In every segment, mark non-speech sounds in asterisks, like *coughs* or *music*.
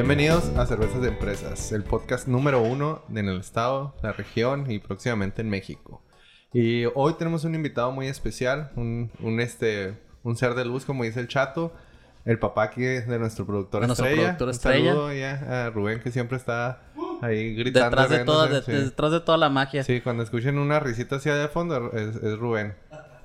Bienvenidos a Cervezas de Empresas, el podcast número uno en el estado, la región y próximamente en México. Y hoy tenemos un invitado muy especial, un, un, este, un ser de luz, como dice el chato, el papá aquí de nuestro productor De nuestro estrella. productor Un estrella. saludo ya a Rubén, que siempre está ahí gritando. Detrás de, toda, de- sí. detrás de toda la magia. Sí, cuando escuchen una risita hacia de fondo es, es Rubén.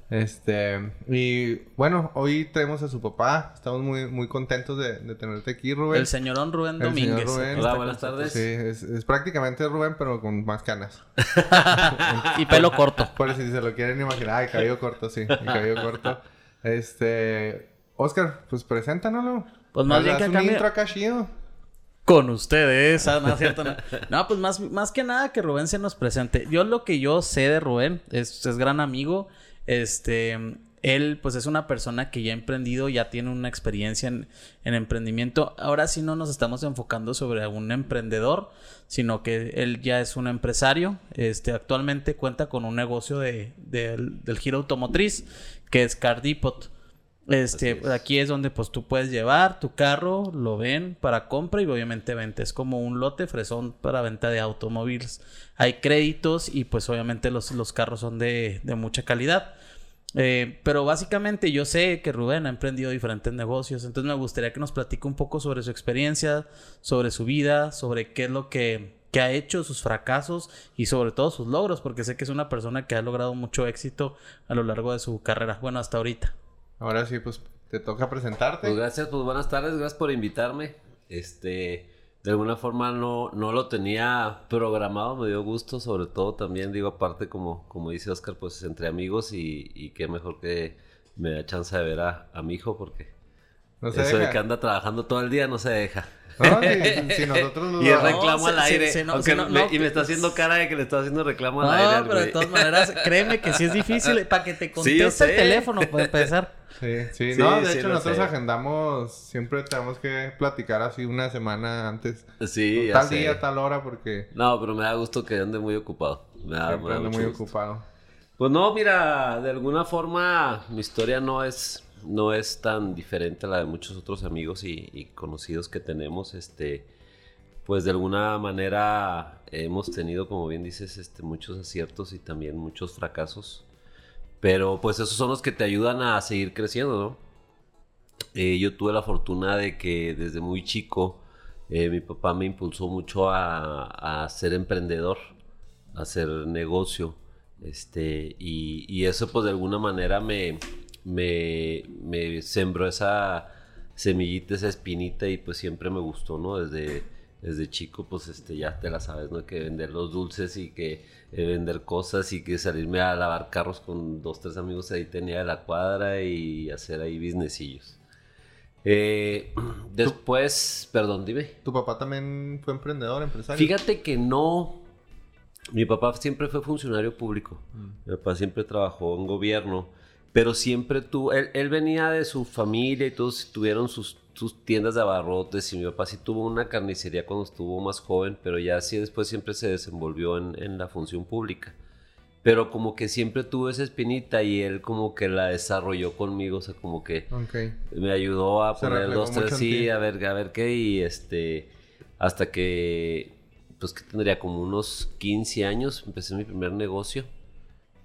Este, y bueno, hoy tenemos a su papá. Estamos muy, muy contentos de, de tenerte aquí, Rubén. El señorón Rubén El señor Domínguez. Rubén. Hola, buenas tardes. Sí, es, es prácticamente Rubén, pero con más canas. *laughs* Y pelo corto. Por si se lo quieren imaginar. Ay, cabello corto, sí. El cabello corto. Este, Oscar, pues preséntanoslo. Pues más bien que un cambie- intro acá chido. Con ustedes. Ah, no, es cierto, no. No, pues más, más que nada que Rubén se nos presente. Yo lo que yo sé de Rubén es, es gran amigo. Este, él pues es una persona que ya ha emprendido, ya tiene una experiencia en, en emprendimiento. Ahora sí no nos estamos enfocando sobre un emprendedor, sino que él ya es un empresario. Este, actualmente cuenta con un negocio de, del- del giro automotriz, que es Car Depot. Este, es. pues, aquí es donde pues tú puedes llevar tu carro, lo ven para compra y obviamente venta. Es como un lote fresón para venta de automóviles. Hay créditos y pues obviamente los, los carros son de, de mucha calidad. Eh, pero básicamente yo sé que Rubén ha emprendido diferentes negocios, entonces me gustaría que nos platique un poco sobre su experiencia, sobre su vida, sobre qué es lo que, que ha hecho, sus fracasos y sobre todo sus logros, porque sé que es una persona que ha logrado mucho éxito a lo largo de su carrera, bueno, hasta ahorita. Ahora sí, pues te toca presentarte. Pues gracias, pues buenas tardes, gracias por invitarme. Este, de alguna forma no, no lo tenía programado, me dio gusto, sobre todo también, digo, aparte como, como dice Oscar, pues entre amigos y, y qué mejor que me da chance de ver a, a mi hijo porque No se eso de que anda trabajando todo el día no se deja. No, si, si nosotros *laughs* lo- Y es No, reclamo al aire. se- no, se- no, no, y me está haciendo cara de que le está haciendo reclamo al No, aire. al pero de todas maneras, créeme que sí es difícil para que te *laughs* conteste el teléfono, para empezar. Sí, sí, Sí, no, de sí hecho nosotros sé. agendamos, siempre tenemos que platicar así una semana antes. Sí, ya tal sé. día, tal hora, porque No, pero me da gusto que ande muy ocupado. Me da, me da ando muy gusto. ocupado. Pues no, mira, de alguna forma mi historia no es, no es tan diferente a la de muchos otros amigos y, conocidos que tenemos. Este, pues de alguna manera hemos tenido, como bien dices, este, muchos aciertos y también muchos fracasos. Pero pues esos son los que te ayudan a seguir creciendo, ¿no? Eh, yo tuve la fortuna de que desde muy chico eh, mi papá me impulsó mucho a, a ser emprendedor, a hacer negocio. Este, y, y eso pues de alguna manera me, me, me sembró esa semillita, esa espinita y pues siempre me gustó, ¿no? Desde, desde chico pues este, ya te la sabes, ¿no? Que vender los dulces y que eh, vender cosas y que salirme a lavar carros con dos, tres amigos ahí tenía de la cuadra y hacer ahí businessillos. Eh, *clears throat* después, perdón, dime. ¿Tu papá también fue emprendedor, empresario? Fíjate que no. Mi papá siempre fue funcionario público. Mm. Mi papá siempre trabajó en gobierno. Pero siempre tuvo. Él, él venía de su familia y todos tuvieron sus, sus tiendas de abarrotes. Y mi papá sí tuvo una carnicería cuando estuvo más joven. Pero ya sí después siempre se desenvolvió en, en la función pública. Pero como que siempre tuvo esa espinita y él como que la desarrolló conmigo. O sea, como que me ayudó a Se poner dos, tres, sí, a ver, a ver qué, y este, hasta que, pues que tendría como unos 15 años, empecé mi primer negocio,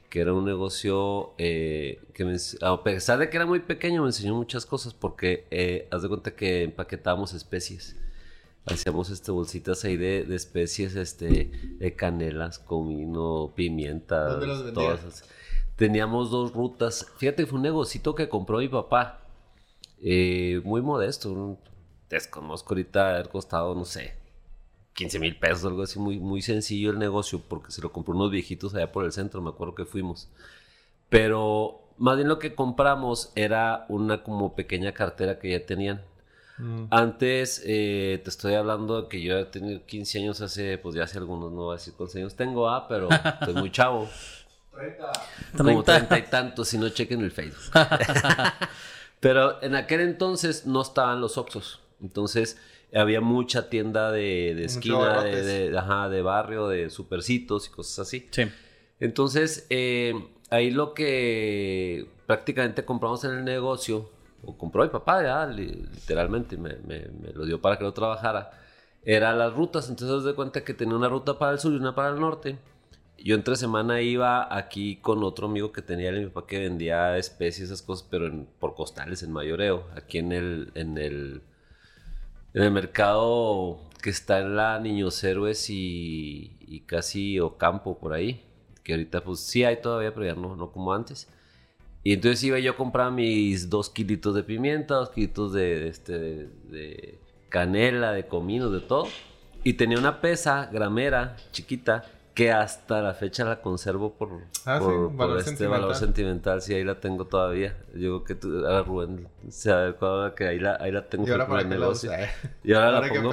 que era un negocio eh, que me, a pesar de que era muy pequeño, me enseñó muchas cosas, porque eh, haz de cuenta que empaquetábamos especies. Hacíamos este, bolsitas ahí de, de especies, este, de canelas, comino, pimienta, todas esas. Teníamos dos rutas. Fíjate, fue un negocito que compró mi papá. eh, muy modesto, un desconozco ahorita haber costado, no sé, 15 mil pesos, algo así, muy, muy sencillo el negocio, porque se lo compró unos viejitos allá por el centro, me acuerdo que fuimos. Pero más bien lo que compramos era una como pequeña cartera que ya tenían. Mm. Antes, eh, te estoy hablando de que yo he tenido 15 años hace, pues ya hace algunos, no voy a decir cuántos años tengo, ah, pero estoy muy chavo. *laughs* Como 30. treinta y tantos, si no chequen el Facebook. *laughs* Pero en aquel entonces no estaban los Oxxos. Entonces había mucha tienda de, de esquina, de, barrotes. de- ajá, de barrio, de supercitos y cosas así. Sí. Entonces, eh, ahí lo que prácticamente compramos en el negocio, o compró mi papá, ya, li- literalmente, me, me- me lo dio para que lo trabajara, era las rutas. Entonces, de cuenta que tenía una ruta para el sur y una para el norte. Yo entre semana iba aquí con otro amigo que tenía mi papá que vendía especies, esas cosas, pero en- por costales, en mayoreo, aquí en el, en el, en el mercado que está en la Niños Héroes y, y casi Ocampo por ahí, que ahorita pues sí hay todavía, pero ya no, como antes. Y entonces iba yo a comprar mis dos kilitos de pimienta, dos kilitos de, de este, de, canela, de comino, de todo. Y tenía una pesa gramera chiquita que hasta la fecha la conservo por, Ah, sí, por, valor este sentimental. valor sentimental. Sí, ahí la tengo todavía. Yo creo que tú, ahora Rubén se ha adecuado que ahí la, ahí la tengo ¿Y ahora por para el la negocio. Y ahora, *laughs* ¿Ahora la pongo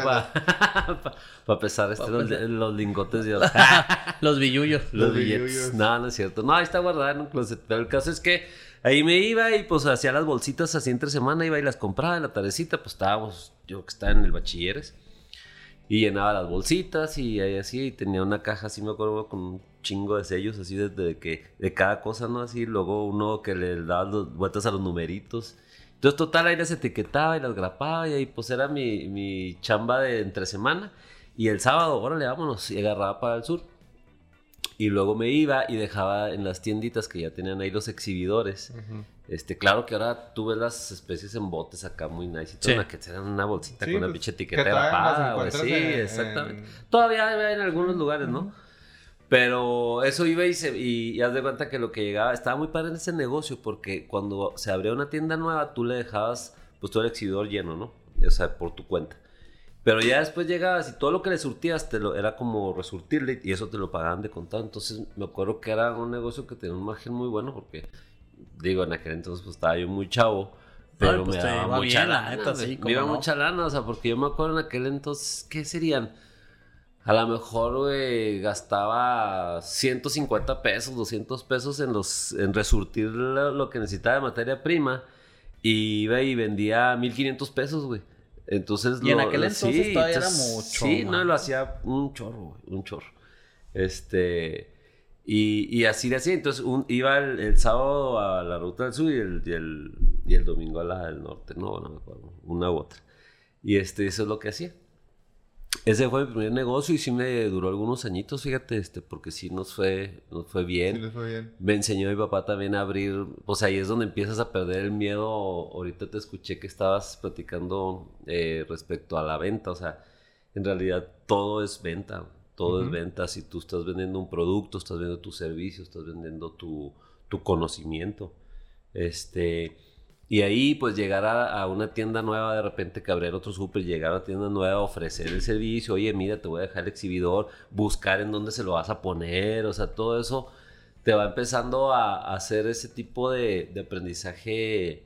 para *laughs* pesar este, Pa' los, pesar. los lingotes de. *laughs* Los billullos. los Los billetes. billullos. No, no es cierto. No, ahí está guardada en un closet. Pero el caso es que ahí me iba y pues hacía las bolsitas así entre semana, iba y las compraba en la tardecita. Pues estábamos, yo que estaba en el bachilleres. Y llenaba las bolsitas y ahí así, y tenía una caja así, me acuerdo, con un chingo de sellos así desde que, de cada cosa, ¿no? Así, luego uno que le daba los- vueltas a los numeritos. Entonces, total, ahí las etiquetaba y las grapaba y ahí pues era mi, mi chamba de entre semana. Y el sábado, órale, vámonos, y agarraba para el sur. Y luego me iba y dejaba en las tienditas que ya tenían ahí los exhibidores. Este, claro que ahora tú ves las especies en botes acá muy nice y todo, Sí. una que te dan una bolsita Sí, con una pues, pinche que etiqueta güey. encuentras Sí, en- exactamente. en- Todavía hay en algunos lugares, ¿no? Pero eso iba y, se, y, y haz de cuenta que lo que llegaba, estaba muy padre en ese negocio porque cuando se abría una tienda nueva, tú le dejabas pues todo el exhibidor lleno, ¿no? O sea, por tu cuenta. Pero ya después llegabas y todo lo que le surtías te lo, era como resurtirle y eso te lo pagaban de contado. Entonces me acuerdo que era un negocio que tenía un margen muy bueno porque, digo, en aquel entonces pues estaba yo muy chavo. Pero pues, me daba iba mucha bien, lana, neta, sí, Me iba mucha lana, o sea, porque yo me acuerdo en aquel entonces, ¿qué serían? A lo mejor, güey, gastaba 150 pesos, 200 pesos en los en resurtir lo, lo que necesitaba de materia prima y iba y vendía 1500 pesos, güey. Entonces Y en lo- aquel entonces todavía era mucho Sí, no, lo hacía un chorro, un chorro. Este y, y así de así, entonces un- iba el, el sábado a la ruta del sur y el, y el, y el domingo a la del norte, no, no me acuerdo, una u otra. Y este, eso es lo que hacía. Ese fue mi primer negocio y sí me duró algunos añitos, fíjate, este, porque sí nos fue, nos fue bien. Sí, les fue bien. Me enseñó mi papá también a abrir, pues ahí es donde empiezas a perder el miedo. Ahorita te escuché que estabas platicando eh, respecto a la venta, o sea, en realidad todo es venta, todo es venta. Si tú estás vendiendo un producto, estás vendiendo tu servicio, estás vendiendo tu, tu conocimiento. Este, y ahí pues llegar a, a una tienda nueva, de repente abrir otro súper, llegar a una tienda nueva, ofrecer el servicio, oye, mira, te voy a dejar el exhibidor, buscar en dónde se lo vas a poner, o sea, todo eso te va empezando a, a hacer ese tipo de, de aprendizaje,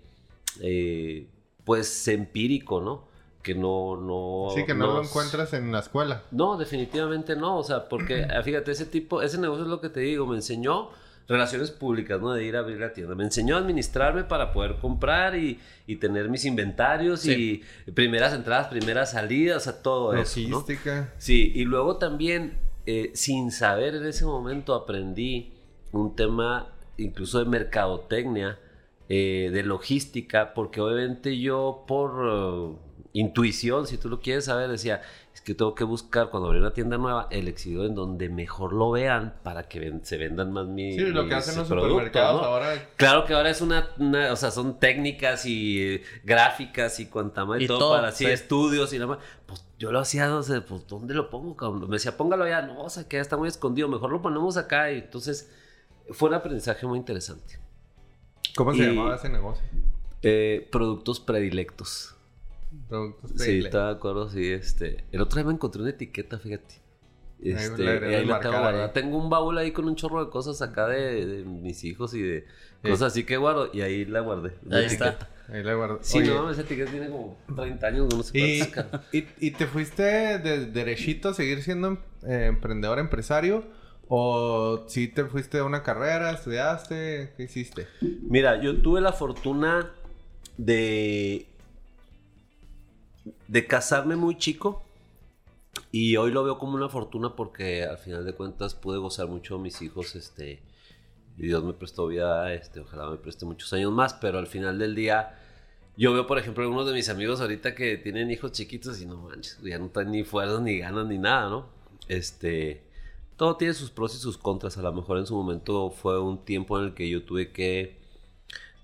eh, pues empírico, ¿no? Que no, no... Sí, que no, lo no- encuentras en la escuela. no, definitivamente no. O sea, porque *clears throat* ah, fíjate, ese tipo, ese negocio es lo que te digo, me enseñó relaciones públicas, ¿no? De ir a abrir la tienda. Me enseñó a administrarme para poder comprar y, y tener mis inventarios Sí. y primeras entradas, primeras salidas, o sea, todo eso, ¿no? Logística. Sí, y luego también, eh, sin saber en ese momento, aprendí un tema incluso de mercadotecnia, eh, de logística, porque obviamente yo por eh, intuición, si tú lo quieres saber, decía, es que tengo que buscar cuando abrí una tienda nueva el exhibidor en donde mejor lo vean para que ven- se vendan más mi, Sí, lo que mis hacen los productos, supermercados ¿no? ahora. Claro que ahora es una, una- o sea, son técnicas y eh, gráficas y cuanta madre y Y todo, todo, para así sí. estudios y nada más. Pues yo lo hacía, no sé, pues ¿dónde lo pongo? cabrón? Me decía, póngalo allá, no, o sea, que ya está muy escondido, mejor lo ponemos acá. Y entonces fue un aprendizaje muy interesante. ¿Cómo se Y- llamaba ese negocio? Eh, productos predilectos. Productos Sí, estaba de acuerdo, sí, este. El otro día me encontré una etiqueta, fíjate. Este, agregas ahí la tengo guardada. ahí. Tengo un baúl ahí con un chorro de cosas acá de, de mis hijos y de Sí. cosas así que guardo. Y ahí la guardé. la Ahí está. Ahí la guardo. Sí, Oye, no, esa etiqueta tiene como 30 años, no sé ¿Y, *laughs* y, y te fuiste de derechito a seguir siendo eh, emprendedor, empresario? ¿O si te fuiste a una carrera, estudiaste? ¿Qué hiciste? Mira, yo tuve la fortuna de de casarme muy chico y hoy lo veo como una fortuna porque al final de cuentas pude gozar mucho de mis hijos, este, y Dios me prestó vida, este, ojalá me preste muchos años más, pero al final del día yo veo, por ejemplo, algunos de mis amigos ahorita que tienen hijos chiquitos y no manches, ya no traen ni fuerzas, ni ganas, ni nada, ¿no? Este, todo tiene sus pros y sus contras. A lo mejor en su momento fue un tiempo en el que yo tuve que,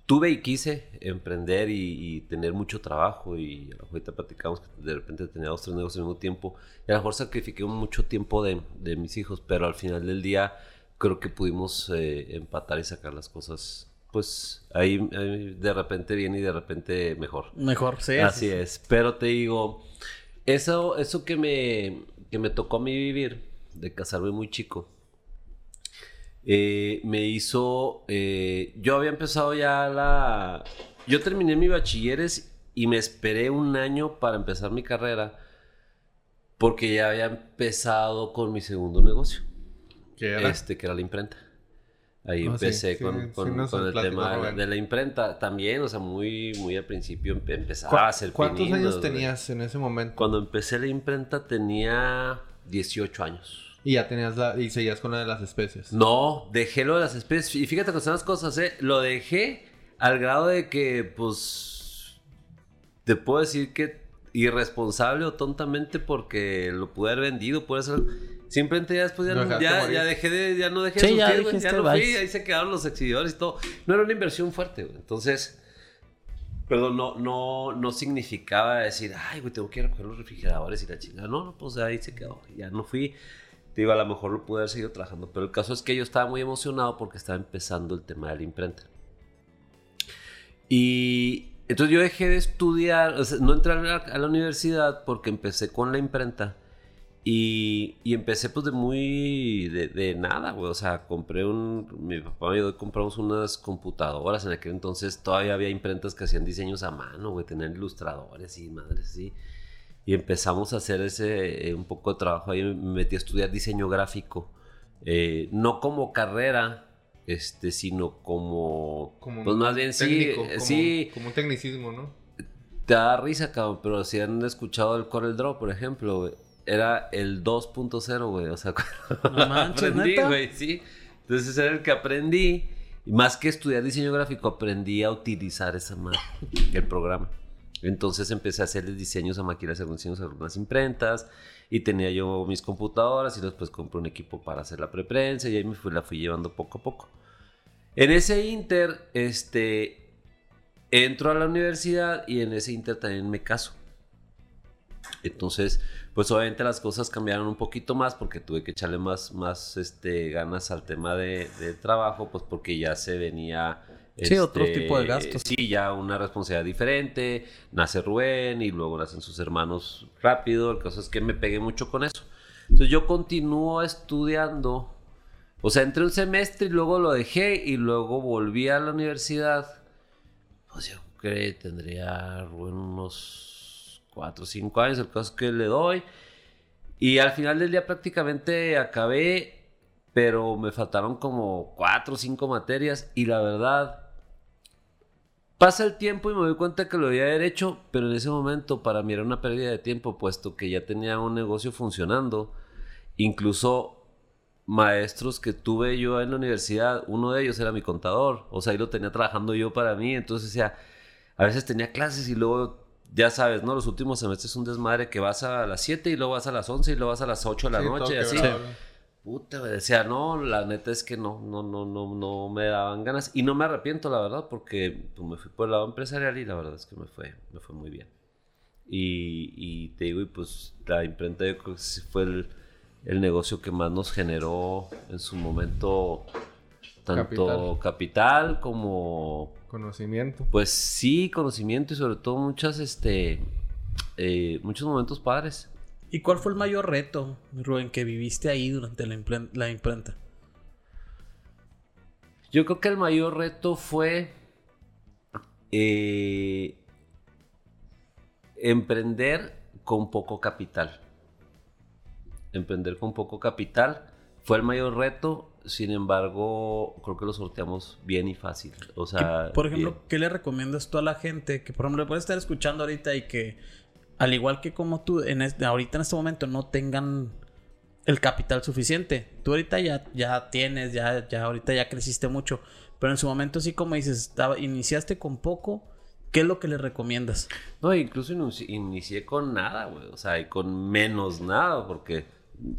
tuve y quise emprender y, y tener mucho trabajo y ahorita platicamos que de repente tenía dos, tres negocios al mismo tiempo. Y a lo mejor sacrifiqué mucho tiempo de, de mis hijos, pero al final del día creo que pudimos eh, empatar y sacar las cosas, pues ahí, ahí de repente bien y de repente mejor. Mejor, sí. Así es. Pero te digo, eso, eso que me, que me tocó a mí vivir, de casarme muy chico, eh, me hizo. eh, yo había empezado ya la. Yo terminé mi bachilleres y me esperé un año para empezar mi carrera porque ya había empezado con mi segundo negocio, ¿Qué era? este que era la imprenta. Ahí Ah, empecé sí, con, sí con- el tema de la, Rubén. de la imprenta también, o sea, muy, muy al principio empe- empezaba ¿Cu- a hacer ¿Cuántos pininos, años tenías en ese momento? Cuando empecé la imprenta tenía 18 años. Y ya tenías la... Y seguías con la de las especies. No, dejé lo de las especies. Y fíjate que son las cosas, ¿eh? Lo dejé al grado de que, pues, te puedo decir que irresponsable o tontamente porque lo pude haber vendido, puede ser... Simplemente ya después ya, no, ya, ya dejé de, ya no dejé Sí, de ya surtir, güey, dijiste, ya no fui, ahí se quedaron los exhibidores y todo. No era una inversión fuerte, güey. Entonces, perdón, no, no, no significaba decir, ay, güey, tengo que ir a recoger los refrigeradores y la chingada. No, no, pues ahí se quedó. Ya no fui. Digo, a lo mejor lo pude haber seguido trabajando. Pero el caso es que yo estaba muy emocionado porque estaba empezando el tema de la imprenta. Y entonces yo dejé de estudiar, o sea, no entré a la, a la universidad porque empecé con la imprenta. Y, y empecé pues de muy, de, de nada, güey. O sea, compré un, mi papá me ayudó y compramos unas computadoras. En aquel entonces todavía había imprentas que hacían diseños a mano, güey. Tenían ilustradores y madres, sí. Y empezamos a hacer ese, eh, un poco de trabajo ahí. Me metí a estudiar diseño gráfico. Eh, no como carrera, este, sino como, Como pues más bien sí, técnico, eh, como- sí, Como un tecnicismo, ¿no? te da risa, cabrón, pero si han escuchado el Corel Draw, por ejemplo, güey, era el 2.0, güey. O sea, *laughs* cuando No manches, aprendí, ¿neta? güey, sí. Entonces era el que aprendí. Y más que estudiar diseño gráfico, aprendí a utilizar esa madre, el programa. Entonces empecé a hacerles diseños a máquinas, algunos diseños a algunas imprentas. Y tenía yo mis computadoras y después compré un equipo para hacer la preprensa y ahí me fui, la fui llevando poco a poco. En ese inter, este, entro a la universidad y en ese inter también me caso. Entonces, pues obviamente las cosas cambiaron un poquito más porque tuve que echarle más, más este, ganas al tema de, del trabajo, pues porque ya se venía... Sí, otro este, tipo de gastos. Sí, ya una responsabilidad diferente. Nace Rubén y luego nacen sus hermanos rápido. El caso es que me pegué mucho con eso. Entonces yo continúo estudiando. O sea, entré un semestre y luego lo dejé y luego volví a la universidad. Pues yo creo que tendría Rubén unos 4 o 5 años. El caso es que le doy. Y al final del día prácticamente acabé, pero me faltaron como 4 o 5 materias. Y la verdad, pasa el tiempo y me doy cuenta que lo había hecho, pero en ese momento para mí era una pérdida de tiempo, puesto que ya tenía un negocio funcionando. Incluso maestros que tuve yo en la universidad, uno de ellos era mi contador, o sea, ahí lo tenía trabajando yo para mí, entonces, o sea, a veces tenía clases y luego, ya sabes, ¿no? Los últimos semestres es un desmadre que vas a las 7 y luego vas a las 11 y luego vas a las 8 de la Sí, noche, así. quebrado. Puta, güey, decía, no, la neta es que no, no, no, no, no me daban ganas. Y no me arrepiento, la verdad, porque pues, me fui por el lado empresarial y la verdad es que me fue, me fue muy bien. Y, y te digo, y pues la imprenta yo creo que sí fue el, el negocio que más nos generó en su momento tanto capital, como, Conocimiento. pues sí, conocimiento y sobre todo muchas, este, eh, muchos momentos padres. ¿Y cuál fue el mayor reto, Rubén, que viviste ahí durante la, la imprenta? Yo creo que el mayor reto fue eh, emprender con poco capital. Emprender con poco capital fue el mayor reto, sin embargo, creo que lo sorteamos bien y fácil. O sea, por ejemplo, ¿qué le recomiendas tú a la gente que, por ejemplo, puede estar escuchando ahorita y que, al igual que como tú, en ahorita en este momento no tengan el capital suficiente? Tú ahorita ya, ya tienes, ya, ya ahorita ya creciste mucho, pero en su momento sí, como dices, estaba, iniciaste con poco. ¿Qué es lo que le recomiendas? No, incluso inicié con nada, güey. O sea, y con menos nada, porque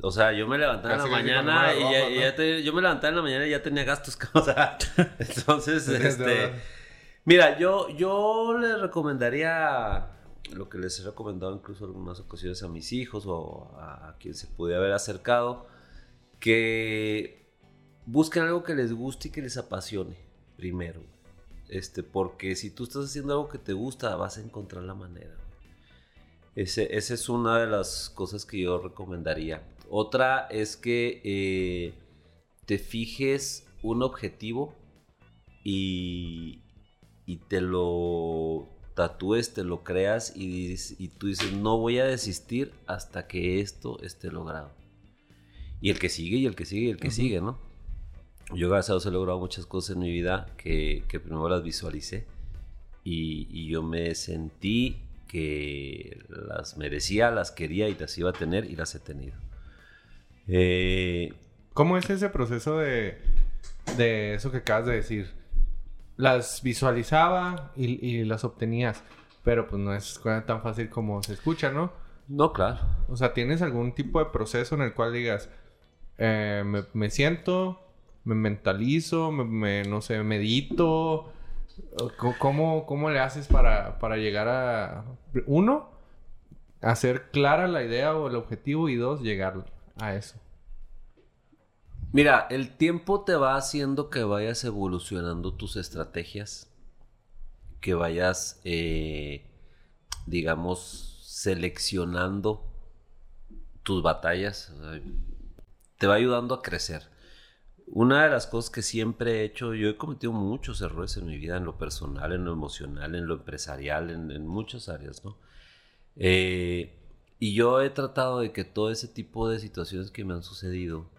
o sea, yo me levantaba en la mañana y ya, yo me levantaba en la mañana y ya tenía gastos. *laughs* O sea, *laughs* entonces, este... Mira, yo, yo le recomendaría lo que les he recomendado incluso en algunas ocasiones a mis hijos o a, quien se pudiera haber acercado, que busquen algo que les guste y que les apasione primero. Este, porque si tú estás haciendo algo que te gusta, vas a encontrar la manera. Ese, esa es una de las cosas que yo recomendaría. Otra es que eh, te fijes un objetivo y, y, te lo tatúes, te lo creas y, y, tú dices, no voy a desistir hasta que esto esté logrado. Y el que sigue, y el que sigue, y el que sigue, ¿no? Yo gracias a Dios he logrado muchas cosas en mi vida que, que primero las visualicé y, y yo me sentí que las merecía, las quería y las iba a tener y las he tenido. Eh, ¿Cómo es ese proceso de, de eso que acabas de decir? Las visualizaba y, las obtenías, pero pues no es tan fácil como se escucha, ¿no? No, claro. O sea, ¿tienes algún tipo de proceso en el cual digas, eh, me, siento, me mentalizo, me, no sé, medito, ¿Cómo, cómo le haces para, para llegar a... Uno, hacer clara la idea o el objetivo y dos, llegar a eso? Mira, el tiempo te va haciendo que vayas evolucionando tus estrategias, que vayas, eh, digamos, seleccionando tus batallas, te va ayudando a crecer. Una de las cosas que siempre he hecho, yo he cometido muchos errores en mi vida, en lo personal, en lo emocional, en lo empresarial, en, muchas áreas, ¿no? Eh, y yo he tratado de que todo ese tipo de situaciones que me han sucedido,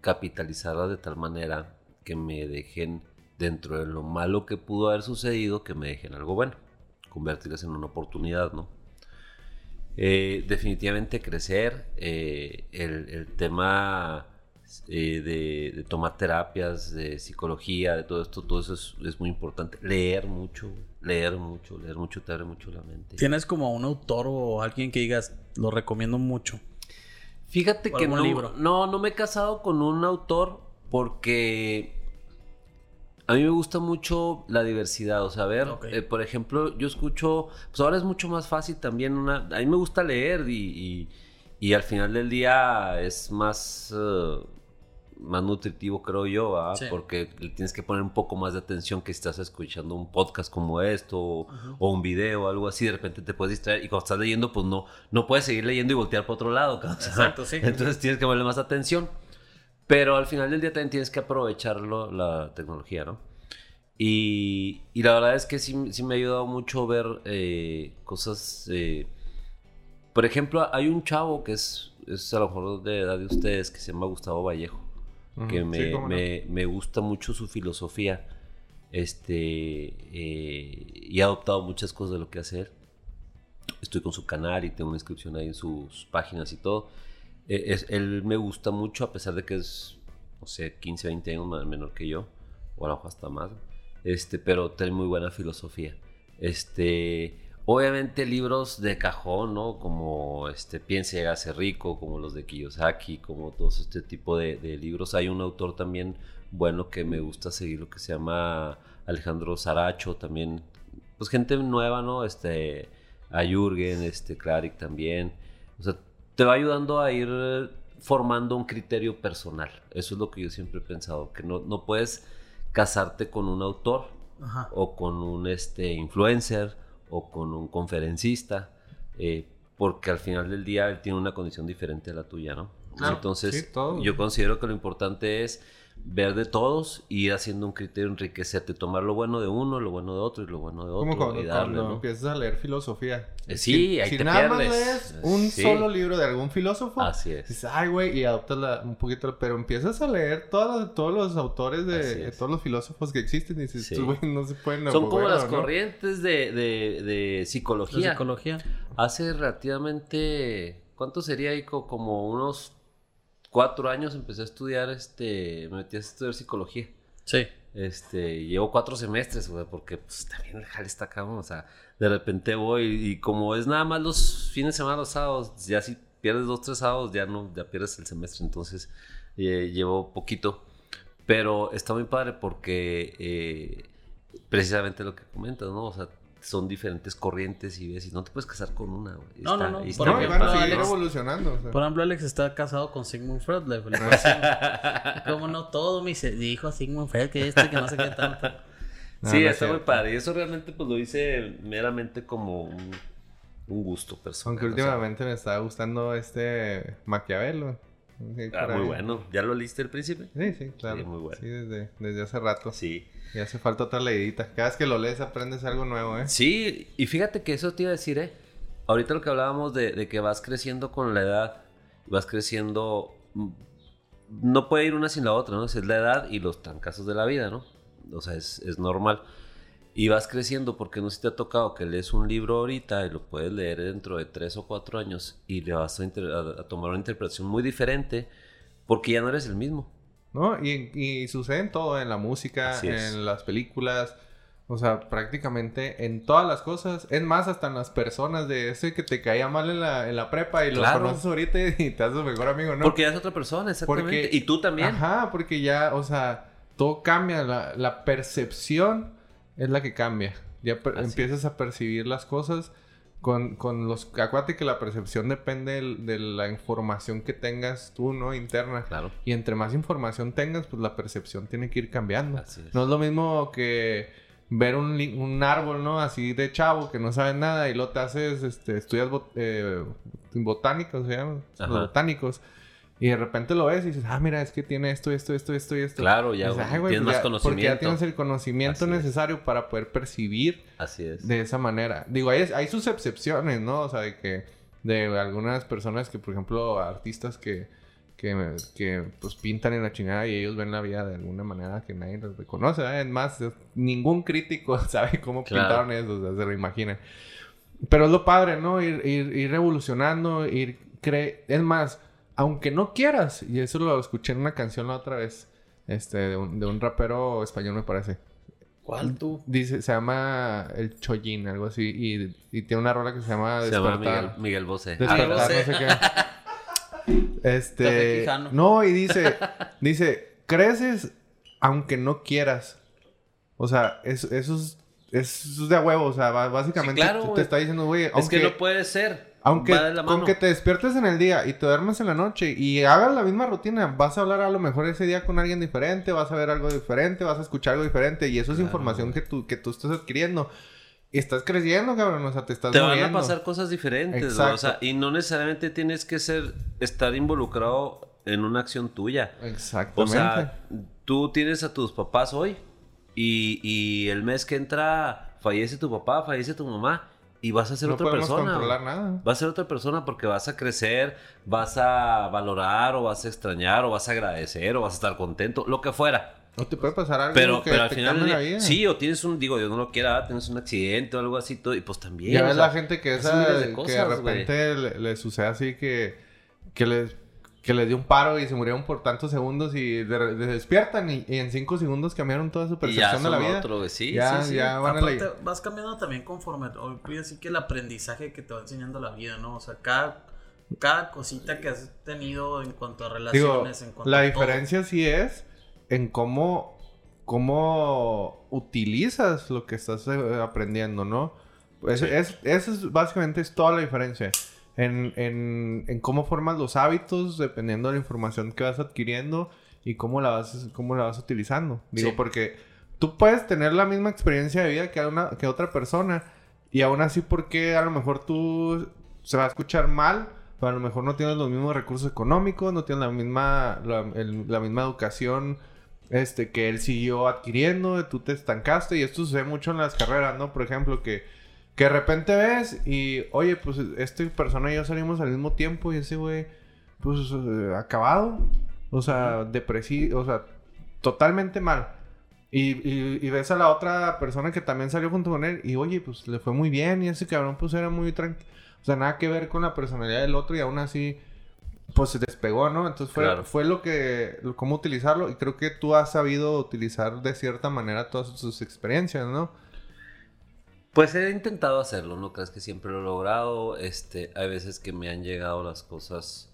capitalizarlas de tal manera que me dejen dentro de lo malo que pudo haber sucedido, que me dejen algo bueno, convertirlas en una oportunidad, ¿no? Eh, definitivamente crecer, eh, el tema eh, de, tomar terapias, de psicología, de todo esto, todo eso es, muy importante. Leer mucho, leer mucho, leer mucho te abre mucho la mente. ¿Tienes como un autor o alguien que digas, lo recomiendo mucho? Fíjate que no, libro? no, no me he casado con un autor porque a mí me gusta mucho la diversidad, o sea, ver, eh, por ejemplo, yo escucho, pues ahora es mucho más fácil también una, a mí me gusta leer y, y, al final del día es más, eh, más nutritivo, creo yo, porque le tienes que poner un poco más de atención que si estás escuchando un podcast como esto o, un video o algo así, de repente te puedes distraer y cuando estás leyendo, pues no, no puedes seguir leyendo y voltear para otro lado. *laughs* Exacto, sí. Entonces tienes que ponerle más atención. Pero al final del día también tienes que aprovecharlo, la tecnología, ¿no? Y, y la verdad es que sí, sí me ha ayudado mucho ver eh, cosas... Eh, por ejemplo, hay un chavo que es, es a lo mejor de edad de ustedes que se llama Gustavo Vallejo que me, me, gusta mucho su filosofía. Este, eh, y ha adoptado muchas cosas de lo que hacer. Estoy con su canal y tengo una inscripción ahí en sus páginas y todo. Eh, es, él me gusta mucho, a pesar de que es, no sé, 15, 20 años más, menor que yo, o a lo mejor hasta más. Este, pero tiene muy buena filosofía. Este, Obviamente libros de cajón, ¿no? Como este Piense y hágase rico, como los de Kiyosaki, como todo este tipo de, libros. Hay un autor también bueno que me gusta seguir, lo que se llama Alejandro Saracho, también, pues gente nueva, ¿no? Este, a Jürgen, este, Claric también. O sea, te va ayudando a ir formando un criterio personal. Eso es lo que yo siempre he pensado, que no, no puedes casarte con un autor o con un este, influencer o con un conferencista, eh, porque al final del día él tiene una condición diferente a la tuya, ¿no? Claro, Entonces, sí, yo considero que lo importante es ver de todos y ir haciendo un criterio enriquecerte, tomar lo bueno de uno, lo bueno de otro y lo bueno de otro Como cuando, y darle, cuando ¿no? empiezas a leer filosofía. Eh, sí, si, ahí si te nada más lees un Sí. solo libro de algún filósofo, Así es. dices, ay, güey, y adoptas la- un poquito, pero empiezas a leer todos, todos los autores de, todos los filósofos que existen y dices, Sí. estos güey no se pueden Son como las ¿no? corrientes de, de, de La psicología. psicología. Hace relativamente, ¿cuánto sería, Ico? Como unos cuatro años empecé a estudiar, este, me metí a estudiar psicología. Sí. Este, llevo cuatro semestres, güey, porque pues también el jale está cabrón, o sea, de repente voy y como es nada más los fines de semana, los sábados, ya si pierdes dos, tres sábados, ya no, ya pierdes el semestre, entonces eh, llevo poquito, pero está muy padre porque eh, precisamente lo que comentas, ¿no? O sea, son diferentes corrientes y ves, y no te puedes casar con una, güey. No, no, Está- no, y por está No, bien van a Alex- evolucionando. o sea. Por ejemplo, Alex está casado con Sigmund Freud. Le, a *laughs* ¿Cómo no todo? Me dijo Sigmund Freud que este, que no sé qué tanto. No, sí, no es está muy cierto. padre. Y eso realmente pues lo hice meramente como un, un gusto personal. Aunque o sea, últimamente me está gustando este Maquiavelo. Sí, ah, muy ahí. bueno. ¿Ya lo leíste el príncipe? Sí, sí, claro. Sí, muy bueno. Sí, desde, desde hace rato. Sí. Y hace falta otra leidita. Cada vez que lo lees aprendes algo nuevo, ¿eh? Sí, y fíjate que eso te iba a decir, ¿eh? Ahorita lo que hablábamos de, de que vas creciendo con la edad, vas creciendo... mm, No puede ir una sin la otra, ¿no? Es la edad y los trancazos de la vida, ¿no? O sea, es, es normal. Y vas creciendo porque no sé si te ha tocado que lees un libro ahorita y lo puedes leer dentro de tres o cuatro años y le vas a, tomar una interpretación muy diferente porque ya no eres el mismo. ¿No? Y, y sucede en todo, en la música, en las películas. O sea, prácticamente en todas las cosas. Es más, hasta en las personas de ese que te caía mal en la, en la prepa y Claro. lo conoces ahorita y te haces mejor amigo, ¿no? Porque ya es otra persona, exactamente. y tú también. Ajá, porque ya, o sea, todo cambia. La, la percepción es la que cambia. Ya Así empiezas a percibir las cosas con, con los... Acuérdate que la percepción depende de la información que tengas tú, ¿no? Interna. Claro. Y entre más información tengas, pues la percepción tiene que ir cambiando. Así es. No es lo mismo que ver un, un árbol, ¿no? Así de chavo que no sabes nada y lo te haces, este, estudias bot- eh, botánicos, se llaman, los botánicos. Y de repente lo ves y dices, ah, mira, es que tiene esto, esto, esto, esto y esto. Claro, ya dices, "Ay, güey, tienes pues más ya- Porque ya conocimiento. tienes el conocimiento Así es. necesario para poder percibir Así es. de esa manera. Digo, hay, hay sus excepciones, ¿no? O sea, de que de algunas personas que, por ejemplo, artistas que, que, que, pues pintan en la chingada y ellos ven la vida de alguna manera que nadie los reconoce. ¿verdad? Es más, es- ningún crítico *laughs* sabe cómo Claro. pintaron eso, o sea, se lo imaginan. Pero es lo padre, ¿no? Ir, ir, ir evolucionando, ir cre... Es más, aunque no quieras, y eso lo escuché en una canción la otra vez, este, de un, de un rapero español me parece. ¿Cuál tú? Dice, se llama El Chollín, algo así. Y, y tiene una rola que se llama Se llama. Miguel, Miguel Bosé. Despertar, Ah, Bosé. no sé qué. *laughs* Este. No, y dice, dice, creces aunque no quieras. O sea, es- eso es, eso es de a huevo. O sea, básicamente Sí, claro, tú te está diciendo, güey, Es que no puede ser. Aunque Va de la con que te despiertes en el día y te duermes en la noche y hagas la misma rutina, vas a hablar a lo mejor ese día con alguien diferente, vas a ver algo diferente, vas a escuchar algo diferente y eso es Claro, información que tú, que tú estás adquiriendo. Estás creciendo, cabrón, o sea, te estás Te van a moviendo. pasar cosas diferentes, o sea, y no necesariamente tienes que ser estar involucrado en una acción tuya. O Exactamente. sea, tú tienes a tus papás hoy y, y el mes que entra fallece tu papá, fallece tu mamá y vas a ser no otra podemos persona. controlar nada. Vas a ser otra persona porque vas a crecer, vas a valorar o vas a extrañar o vas a agradecer o vas a estar contento, lo que fuera. No te puede pasar algo Pero, que pero al te final cambie del la vida. sí, o tienes un, digo, Dios no lo quiera, tienes un accidente o algo así, todo, y pues también. Ya o ves sea, la gente que esa, de que de repente le, le sucede así que, que les que les dio un paro y se murieron por tantos segundos y de- de- despiertan y, y en cinco segundos cambiaron toda su percepción de la vida. otro. Sí, ya, sí, sí. ya van a la... Vas cambiando también conforme. Hoy voy a decir que el aprendizaje que te va enseñando la vida, ¿no? O sea, cada, cada cosita que has tenido en cuanto a Digo, relaciones, en cuanto la a todo. diferencia sí es en cómo, cómo utilizas lo que estás eh, aprendiendo, ¿no? Pues Sí. es, eso es básicamente es toda la diferencia. En, en, en cómo formas los hábitos dependiendo de la información que vas adquiriendo y cómo la vas, cómo la vas utilizando. Digo, Sí. porque tú puedes tener la misma experiencia de vida que, una, que otra persona y aún así porque a lo mejor tú se va a escuchar mal, pero a lo mejor no tienes los mismos recursos económicos, no tienes la misma, la, el- la misma educación este, que él siguió adquiriendo, tú te estancaste y esto sucede mucho en las carreras, ¿no? Por ejemplo, que, que de repente ves y, oye, pues esta persona y yo salimos al mismo tiempo y ese güey, pues eh, acabado, o sea, depresivo, o sea, totalmente mal. Y, y, y ves a la otra persona que también salió junto con él y, oye, pues le fue muy bien y ese cabrón pues era muy tranquilo. O sea, nada que ver con la personalidad del otro y aún así, pues se despegó, ¿no? Entonces fue, Claro. fue lo que, lo- cómo utilizarlo y creo que tú has sabido utilizar de cierta manera todas tus experiencias, ¿no? Pues he intentado hacerlo, no crees que siempre lo he logrado. Este, hay veces que me han llegado las cosas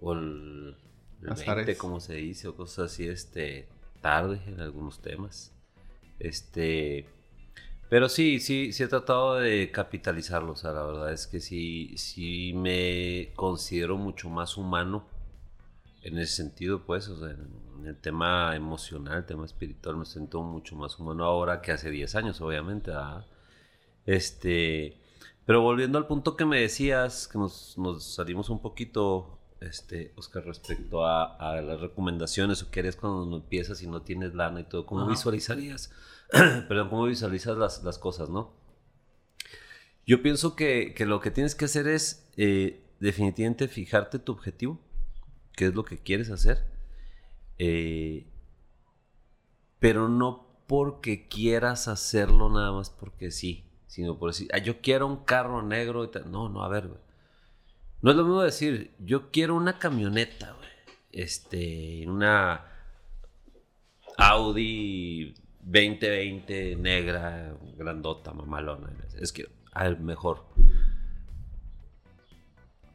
o el, el Azares. 20, como se dice, o cosas así, este, tarde en algunos temas. Este, pero sí, sí, sí he tratado de capitalizarlo. O sea, la verdad es que sí, sí me considero mucho más humano en ese sentido, pues, o sea, en el tema emocional, el tema espiritual, me siento mucho más humano ahora que hace 10 años, obviamente. ¿verdad? Este, pero volviendo al punto que me decías, que nos, nos salimos un poquito, este, Oscar, respecto a, a las recomendaciones o qué harías cuando no empiezas y no tienes lana y todo, ¿cómo Ajá. visualizarías? *clears throat* Perdón, ¿cómo visualizas las, las cosas, no? Yo pienso que, que lo que tienes que hacer es eh, definitivamente fijarte tu objetivo, qué es lo que quieres hacer, eh, pero no porque quieras hacerlo nada más porque sí, sino por decir, "Ah, yo quiero un carro negro y. No, no, a ver. No es lo mismo decir, yo quiero una camioneta. Este, una Audi 2020 negra, grandota, mamalona. Es que, al mejor.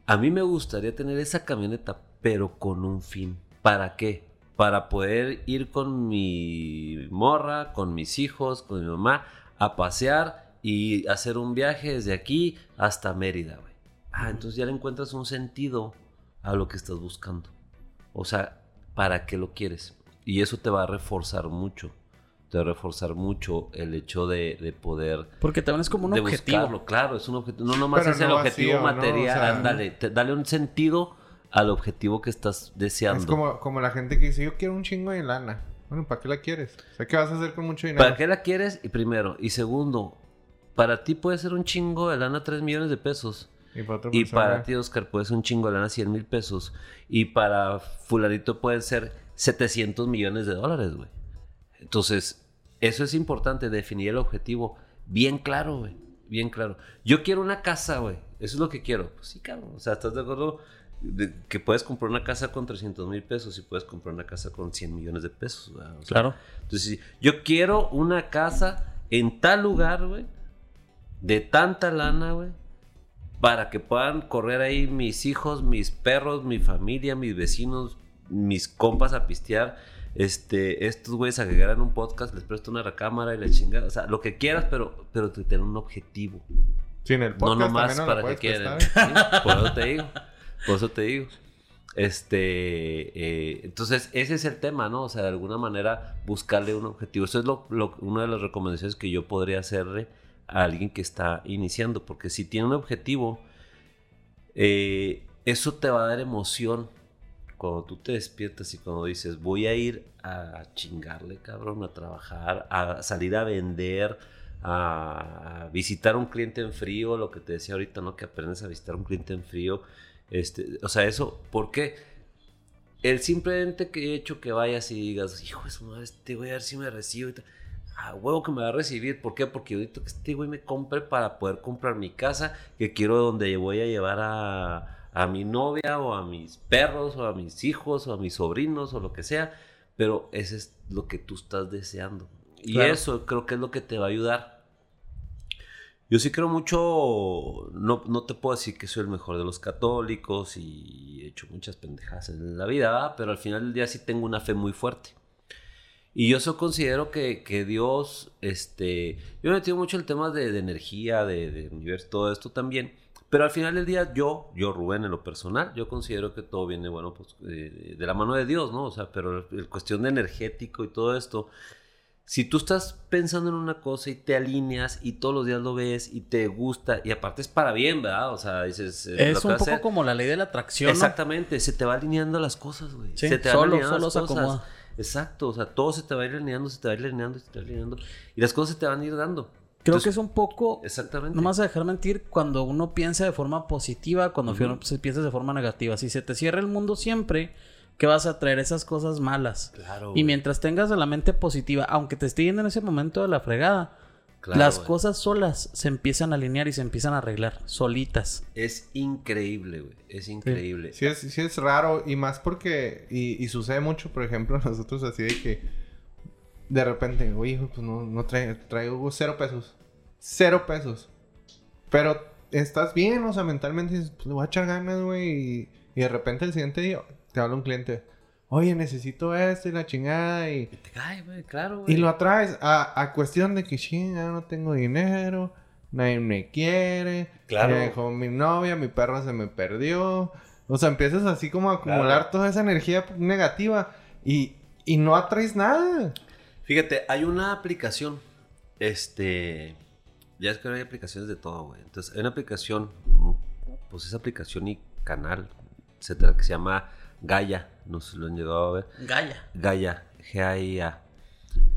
A mí me gustaría tener esa camioneta, pero con un fin. ¿Para qué? Para poder ir con mi morra, con mis hijos, con mi mamá, a pasear y hacer un viaje desde aquí hasta Mérida, güey. Ah, entonces ya le encuentras un sentido a lo que estás buscando. O sea, ¿para qué lo quieres? Y eso te va a reforzar mucho. Te va a reforzar mucho el hecho de, de poder Porque también es como un de objetivo. buscarlo, claro, es un objetivo. No nomás Pero es el no objetivo vacío, ¿no? material, O sea, ándale, te- dale un sentido al objetivo que estás deseando. Es como, como la gente que dice, yo quiero un chingo de lana. Bueno, ¿para qué la quieres? O sea, ¿qué vas a hacer con mucho dinero? ¿Para qué la quieres? Y primero, y segundo, para ti puede ser un chingo de lana 3 millones de pesos. Y para otra Y persona, para ti, Oscar, puede ser un chingo de lana 100 mil pesos. Y para fulanito pueden ser 700 millones de dólares, güey. Entonces, eso es importante, definir el objetivo bien claro, güey. Bien claro. Yo quiero una casa, güey. Eso es lo que quiero. Pues sí, cabrón. O sea, ¿estás de acuerdo? De- que puedes comprar una casa con 300 mil pesos y puedes comprar una casa con 100 millones de pesos. güey. O sea, Claro. entonces, yo quiero una casa en tal lugar, güey, de tanta lana, güey, para que puedan correr ahí mis hijos, mis perros, mi familia, mis vecinos, mis compas a pistear. Este, estos güeyes a que graben un podcast, les presto una recámara y la chingada. O sea, lo que quieras, pero, pero tener un objetivo. Sí, en el No podcast nomás también nos para que quieran. *laughs* Sí, por eso te digo. Por eso te digo. Este, eh, entonces, ese es el tema, ¿no? O sea, de alguna manera buscarle un objetivo. Eso es lo, lo- una de las recomendaciones que yo podría hacerle a alguien que está iniciando, porque si tiene un objetivo, eh, eso te va a dar emoción cuando tú te despiertas y cuando dices, voy a ir a chingarle, cabrón, a trabajar, a salir a vender, a visitar un cliente en frío, lo que te decía ahorita, ¿no? Que aprendes a visitar un cliente en frío. Este, o sea, eso, ¿por qué? El simplemente que he hecho que vayas y digas, hijo de su madre, este güey a ver si me recibe. y tal". Ah, huevo que me va a recibir. ¿Por qué? Porque ahorita que este güey me compre para poder comprar mi casa, que quiero donde voy a llevar a, a mi novia o a mis perros o a mis hijos o a mis sobrinos o lo que sea. Pero ese es lo que tú estás deseando. Y Claro. eso creo que es lo que te va a ayudar. Yo sí creo mucho, no, no te puedo decir que soy el mejor de los católicos y he hecho muchas pendejadas en la vida, ¿verdad? pero al final del día sí tengo una fe muy fuerte. Y yo eso considero que, que Dios, este, yo me metido mucho en el tema de, de energía, de, de universo, todo esto también. Pero al final del día, yo, yo Rubén, en lo personal, yo considero que todo viene, bueno, pues eh, de la mano de Dios, ¿no? O sea, pero el cuestión de energético y todo esto, si tú estás pensando en una cosa y te alineas y todos los días lo ves y te gusta y aparte es para bien, ¿verdad? O sea, dices... eh, Es un poco hacer- como la ley de la atracción. ¿no? Exactamente, se te va alineando las cosas, güey. Sí, se te van solo- alineando solo las cosas. acomoda. Exacto, o sea, todo se te va a ir alineando, se te va a ir alineando, se te va a ir alineando. Y las cosas se te van a ir dando. Creo Entonces, que es un poco. Exactamente. No me vas a dejar mentir cuando uno piensa de forma positiva, cuando Ujú. fi- piensas de forma negativa. Si se te cierra el mundo siempre, que vas a traer esas cosas malas. Claro, Y güey. mientras tengas la mente positiva, aunque te esté yendo en ese momento de la fregada, Claro, las güey. cosas solas se empiezan a alinear y se empiezan a arreglar, solitas. Es increíble, güey. Es increíble. Sí es, sí es raro y más porque... Y, y sucede mucho, por ejemplo, *laughs* nosotros así de que... De repente, oye, hijo, pues no, no traigo, traigo cero pesos. Cero pesos. Pero estás bien, o sea, mentalmente dices, pues le voy a echar ganas, güey. Y, y de repente el siguiente día te habla un cliente. Oye, necesito esto y la chingada y... Te cae, güey, claro, güey. Y lo atraes a, a cuestión de que chinga, no tengo dinero, nadie me quiere, Claro. me dejó mi novia, mi perro se me perdió. O sea, empiezas así como a acumular Claro. toda esa energía negativa y, y no atraes nada. Fíjate, hay una aplicación, este, ya es que hay aplicaciones de todo, güey. Entonces, hay una aplicación, pues esa aplicación y canal, etcétera, que se llama Gaia, no sé si lo han llegado a ver. Gaya. Gaia, G-A-I-A.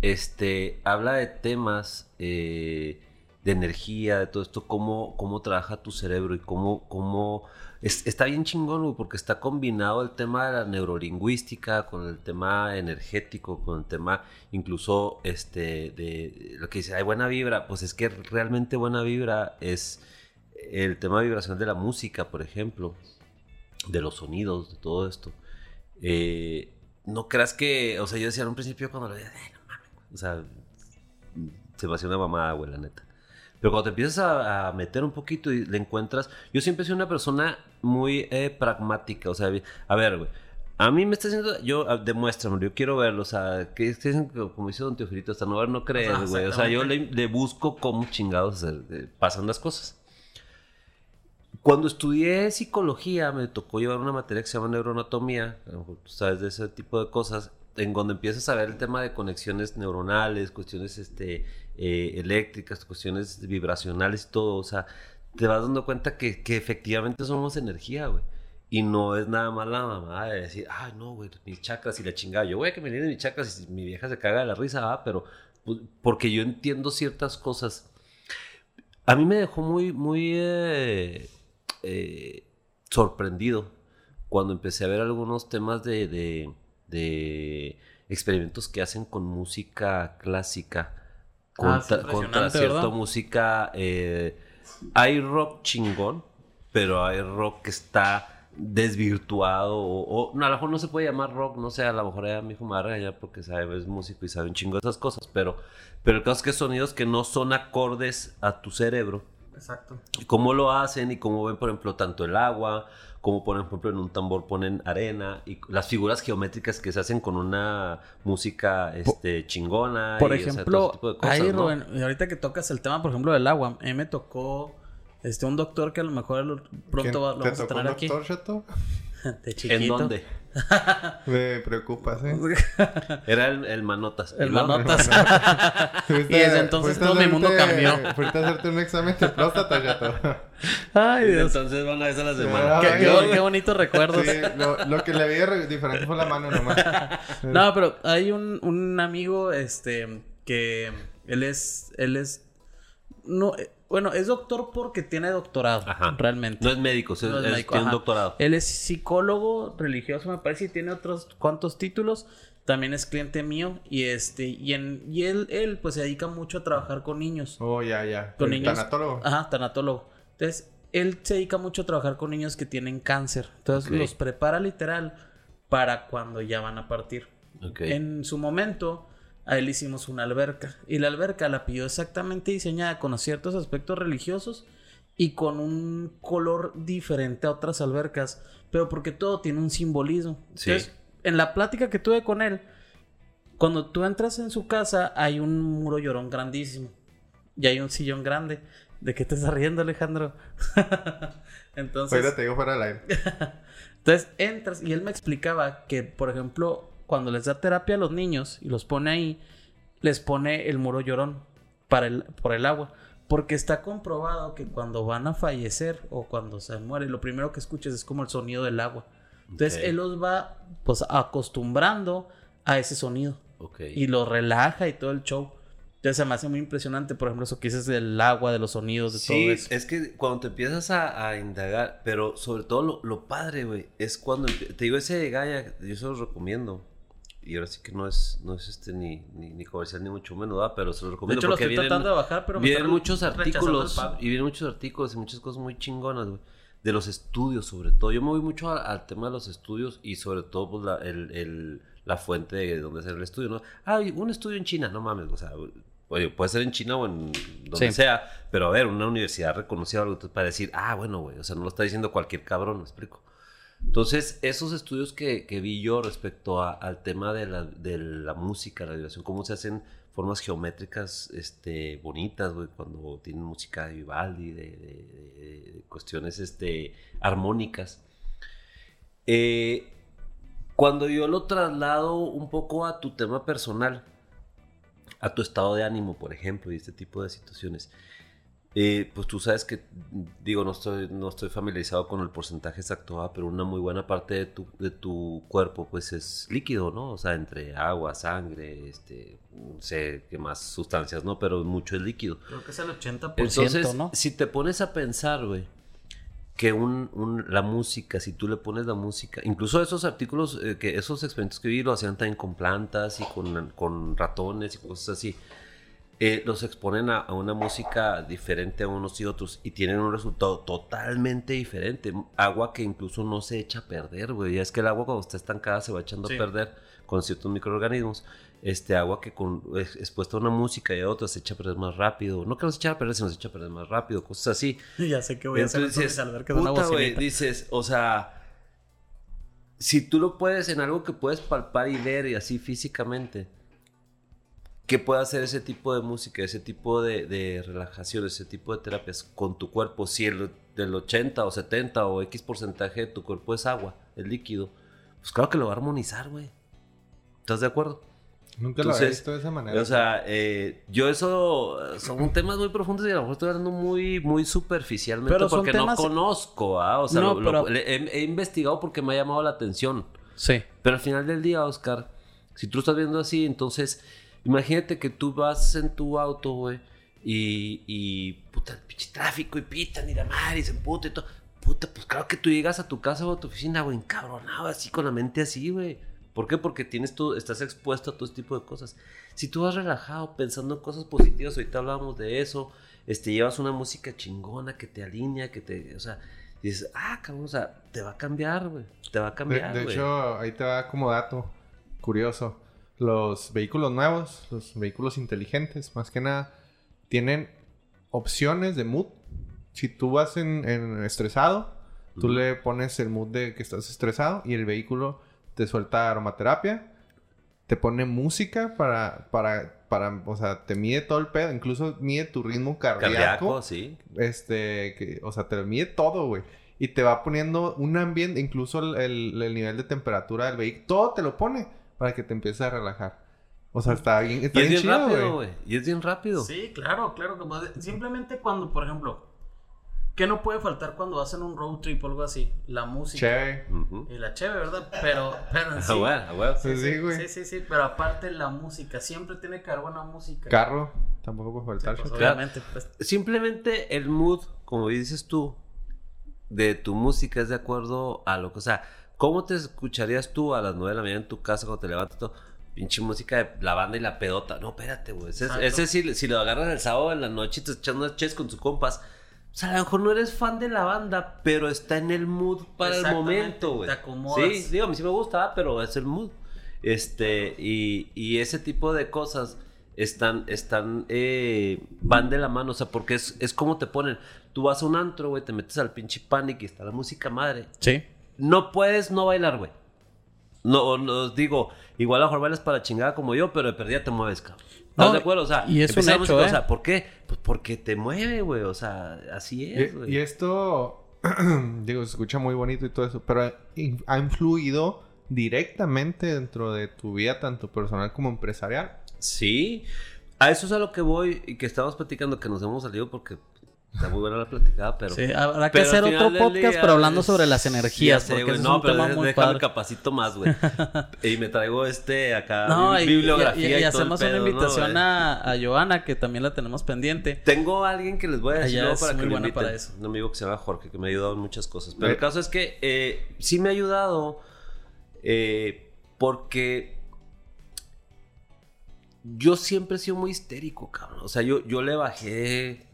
Este, habla de temas eh, de energía, de todo esto, cómo, cómo trabaja tu cerebro y cómo, cómo... es- está bien chingón, güey, porque está combinado el tema de la neurolingüística con el tema energético, con el tema incluso este, de lo que dice, hay buena vibra, pues es que realmente buena vibra es el tema vibracional de la música, por ejemplo, de los sonidos, de todo esto. Eh, no creas que, o sea, yo decía en un principio cuando lo veía, "Ay, no mames, güey". o sea, se me hacía una mamada, güey, la neta. Pero cuando te empiezas a, a meter un poquito y le encuentras, yo siempre soy una persona muy eh, pragmática, o sea, a ver, güey. A mí me está diciendo, yo, demuéstramelo, yo quiero verlo, o sea, que como dice Don Teofilito, hasta no ver, no creer, Ajá, güey. O sea, yo le, busco cómo chingados hacer, eh, pasan las cosas. Cuando estudié psicología, me tocó llevar una materia que se llama neuroanatomía, a lo mejor tú sabes de ese tipo de cosas, en donde empiezas a ver el tema de conexiones neuronales, cuestiones este, eh, eléctricas, cuestiones vibracionales y todo. O sea, te vas dando cuenta que, que efectivamente somos energía, güey. Y no es nada más la mamá de decir, ay, no, güey, mis chakras y la chingada. Yo, güey, que me vienen mis chakras y mi vieja se caga de la risa, ah, pero pues, porque yo entiendo ciertas cosas. A mí me dejó muy, muy eh, eh, sorprendido cuando empecé a ver algunos temas de, de, de experimentos que hacen con música clásica, Ah, contra, cierta música. eh, hay rock chingón, pero hay rock que está desvirtuado o, o- no, a lo mejor no se puede llamar rock, no sé, a lo mejor hijo me va a regañar porque sabe, es músico y sabe un chingo de esas cosas, pero, pero el caso es que sonidos que no son acordes a tu cerebro Exacto. y cómo lo hacen y cómo ven, por ejemplo, tanto el agua, como por ejemplo en un tambor ponen arena y las figuras geométricas que se hacen con una música este, chingona. Por y, o sea, todo ejemplo, ese tipo de cosas, ahí, ¿no? Rubén, y ahorita que tocas el tema, por ejemplo, del agua, a mí me tocó este, un doctor que a lo mejor pronto va- lo ¿Te vamos a tener un aquí. doctor, Chato? *laughs* De chiquito. ¿En dónde? *laughs* Me preocupas, *laughs* ¿eh? Era el, el Manotas. El manotas. Y desde entonces todo mi mundo cambió. Fuiste a hacerte un examen de próstata, Chato. Ay, Dios. Entonces van a vez a la semana. Ah, Qué, qué- qué bonitos recuerdos. Sí, lo, lo que le vi diferente fue la mano nomás. No, pero hay un, un amigo, este, que él es, él es, no, eh, bueno, es doctor porque tiene doctorado, Ajá. realmente. No es médico, es, No es es- médico, tiene un doctorado. Él es psicólogo religioso, me parece, y tiene otros cuantos títulos. También es cliente mío y este y en y él él pues se dedica mucho a trabajar con niños, Oh, ya, ya. con El niños. Tanatólogo. Ajá, tanatólogo. Entonces, él se dedica mucho a trabajar con niños que tienen cáncer. Entonces, los prepara literal para cuando ya van a partir. Ok. En su momento, a él hicimos una alberca. Y la alberca la pidió exactamente diseñada con ciertos aspectos religiosos y con un color diferente a otras albercas. Pero porque todo tiene un simbolismo. Sí. Entonces, en la plática que tuve con él, cuando tú entras en su casa, hay un muro llorón grandísimo. Y hay un sillón grande. ¿De qué te estás riendo, Alejandro? *laughs* Entonces. Ahorita te digo fuera del aire. *laughs* Entonces entras y él me explicaba que, por ejemplo, cuando les da terapia a los niños y los pone ahí, les pone el muro llorón para el, por el agua. Porque está comprobado que cuando van a fallecer o cuando se muere, lo primero que escuchas es como el sonido del agua. Entonces él los va pues acostumbrando a ese sonido y lo relaja y todo el show. Entonces se me hace muy impresionante, por ejemplo, eso que dices del agua, de los sonidos, de Sí, todo eso. es que cuando te empiezas a, a indagar, pero sobre todo lo, lo padre, güey, es cuando te digo ese de Gaia, yo se los recomiendo. Y ahora sí que no es, no es este ni, ni, ni comercial ni mucho menos, ¿verdad? pero se De recomiendo. hecho, lo porque estoy vienen- tratando de bajar, pero me vienen muchos artículos y vienen muchos artículos y muchas cosas muy chingonas, güey. De los estudios, sobre todo. Yo me voy mucho al tema de los estudios y sobre todo pues, la, el, el- la fuente de donde hacer el estudio, ¿no? Ah, un estudio en China, no mames, o sea, oye, puede ser en China o en donde Sí. sea, pero a ver, una universidad reconocida algo para decir, ah, bueno, güey, o sea, no lo está diciendo cualquier cabrón, me explico. Entonces, esos estudios que, que vi yo respecto al tema de la, de la música, la vibración, cómo se hacen formas geométricas este, bonitas, cuando tienen música de Vivaldi, de cuestiones este, armónicas. Eh, cuando yo lo traslado un poco a tu tema personal, a tu estado de ánimo, por ejemplo, y este tipo de situaciones, eh, pues tú sabes que, digo, no estoy, no estoy familiarizado con el porcentaje exacto, ah, pero una muy buena parte de tu, de tu cuerpo, pues es líquido, ¿no? O sea, entre agua, sangre, este, no sé qué más sustancias, ¿no? Pero mucho es líquido. Creo que es el 80%, Entonces, ¿no? si te pones a pensar, güey, que un, un- la música, si tú le pones la música, incluso esos artículos, eh, que esos experimentos que vi lo hacían también con plantas y con, con ratones y cosas así, eh, los exponen a, a una música diferente a unos y otros y tienen un resultado totalmente diferente. Agua que incluso no se echa a perder, güey. Ya es que el agua cuando está estancada se va echando Sí. a perder con ciertos microorganismos. Este agua que con, es- expuesta a una música y a otra se echa a perder más rápido. No que no se echa a perder, sino se echa a perder más rápido, cosas así. *laughs* ya sé que voy a hacer Entonces entonces dices, al ver que es una puta, bocinita. dices, o sea, si tú lo puedes en algo que puedes palpar y ver y así físicamente, ¿qué puede hacer ese tipo de música, ese tipo de, de relajación, ese tipo de terapias con tu cuerpo? Si el del 80 o 70 o X porcentaje de tu cuerpo es agua, es líquido, pues claro que lo va a armonizar, güey. ¿Estás de acuerdo? Nunca lo había Entonces, visto de esa manera. O sea, eh, yo eso son temas muy profundos y a lo mejor estoy hablando muy, muy superficialmente Pero porque temas- no conozco, ¿ah? O sea, No, lo- lo- pero- le- he, he investigado porque me ha llamado la atención. Sí. Pero al final del día, Oscar, si tú lo estás viendo así, entonces imagínate que tú vas en tu auto, güey, y, y puta, pinche tráfico y pitan y la madre y se emputa y todo. Puta, pues claro que tú llegas a tu casa o a tu oficina, güey, encabronado, así con la mente así, güey. ¿Por qué? Porque tienes tú, estás expuesto a todo este tipo de cosas. Si tú vas relajado pensando en cosas positivas, ahorita hablábamos de eso, este, llevas una música chingona que te alinea, que te, o sea, dices, ah, cabrón, o sea, te va a cambiar, güey, te va a de, cambiar, de güey. hecho, ahí te va como dato curioso. Los vehículos nuevos, los vehículos inteligentes, más que nada, tienen opciones de mood. Si tú vas en, en estresado, tú le pones el mood de que estás estresado y el vehículo te suelta aromaterapia, te pone música para, para, para, o sea, te mide todo el pedo, incluso mide tu ritmo cardíaco. Cardíaco, sí. Este, que, o sea, te lo mide todo, güey. Y te va poniendo un ambiente, incluso el, el- el nivel de temperatura del vehículo, todo te lo pone para que te empieces a relajar. O sea, está bien, Y está es bien bien chido, rápido, güey. Y es bien rápido. Sí, claro, claro. como de- simplemente cuando, por ejemplo, ¿qué no puede faltar cuando hacen un road trip o algo así? La música. Chévere. Ujú. Y la chévere, ¿verdad? Pero, pero en *laughs* sí. Ah, bueno, ah, bueno. Pues sí, güey. Sí, sí, sí, pero aparte la música, siempre tiene que haber buena música. Carro, tampoco puede Sí, faltar. pues, Claro. obviamente, pues, Simplemente el mood, como dices tú, de tu música es de acuerdo a lo que, o sea, ¿cómo te escucharías tú a las 9 de la mañana en tu casa cuando te levantas todo? Pinche música de la banda y la pedota. No, espérate, güey. Ese, ese si, si lo agarras el sábado en la noche y te echas unas ches con tus compas. O sea, a lo mejor no eres fan de la banda, pero está en el mood para el momento, güey. te acomodas. Sí, digo, a mí sí me gusta, pero es el mood. Este, y, y ese tipo de cosas están, están, eh, van de la mano, o sea, porque es, es como te ponen. Tú vas a un antro, güey, te metes al pinche panic y está la música madre. sí. No puedes no bailar, güey. No, no, digo, igual a lo mejor bailas para chingada como yo, pero de perdida te mueves, cabrón. ¿Estás No, de acuerdo? O sea, y es un O ¿eh? sea, ¿por qué? Pues porque te mueve, güey. O sea, así es, Y, güey. y esto, *clears throat* digo, se escucha muy bonito y todo eso, pero ha, ha influido directamente dentro de tu vida, tanto personal como empresarial, Sí, a eso es a lo que voy y que estamos platicando, que nos hemos salido porque está muy buena la platicada, pero... Sí, habrá que pero hacer otro podcast, día pero hablando es- sobre las energías, sé, porque güey, ese no, es un pero tema déjame muy padre. capacito más, güey. *laughs* y me traigo este acá, No, bi- y, bibliografía y- y, y todo el hacemos pedo, una ¿no, invitación a, a Joana, que también la tenemos pendiente. Tengo a alguien que les voy a decir luego es para que muy lo buena inviten. para eso. Un amigo que se llama Jorge, que me ha ayudado en muchas cosas. Pero Eh. el caso es que eh, sí me ha ayudado eh, porque yo siempre he sido muy histérico, cabrón. O sea, yo, yo le bajé,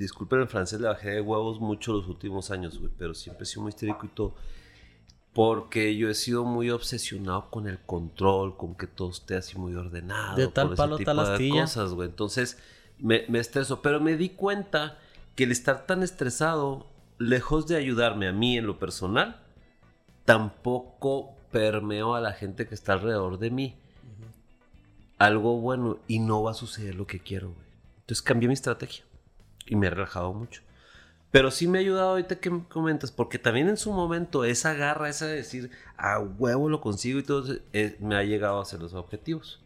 disculpen el francés, le bajé de huevos mucho los últimos años, güey. Pero siempre he sido muy histérico y todo. Porque yo he sido muy obsesionado con el control, con que todo esté así muy ordenado. De tal palo, tal astilla. cosas, güey. Entonces me, me estreso. Pero me di cuenta que el estar tan estresado, lejos de ayudarme a mí en lo personal, tampoco permeó a la gente que está alrededor de mí algo bueno y no va a suceder lo que quiero, güey. Entonces cambié mi estrategia y me he relajado mucho. Pero sí me ha ayudado ahorita que me comentas, porque también en su momento esa garra, esa de decir, a huevo lo consigo y todo, eh, me ha llegado a hacer los objetivos.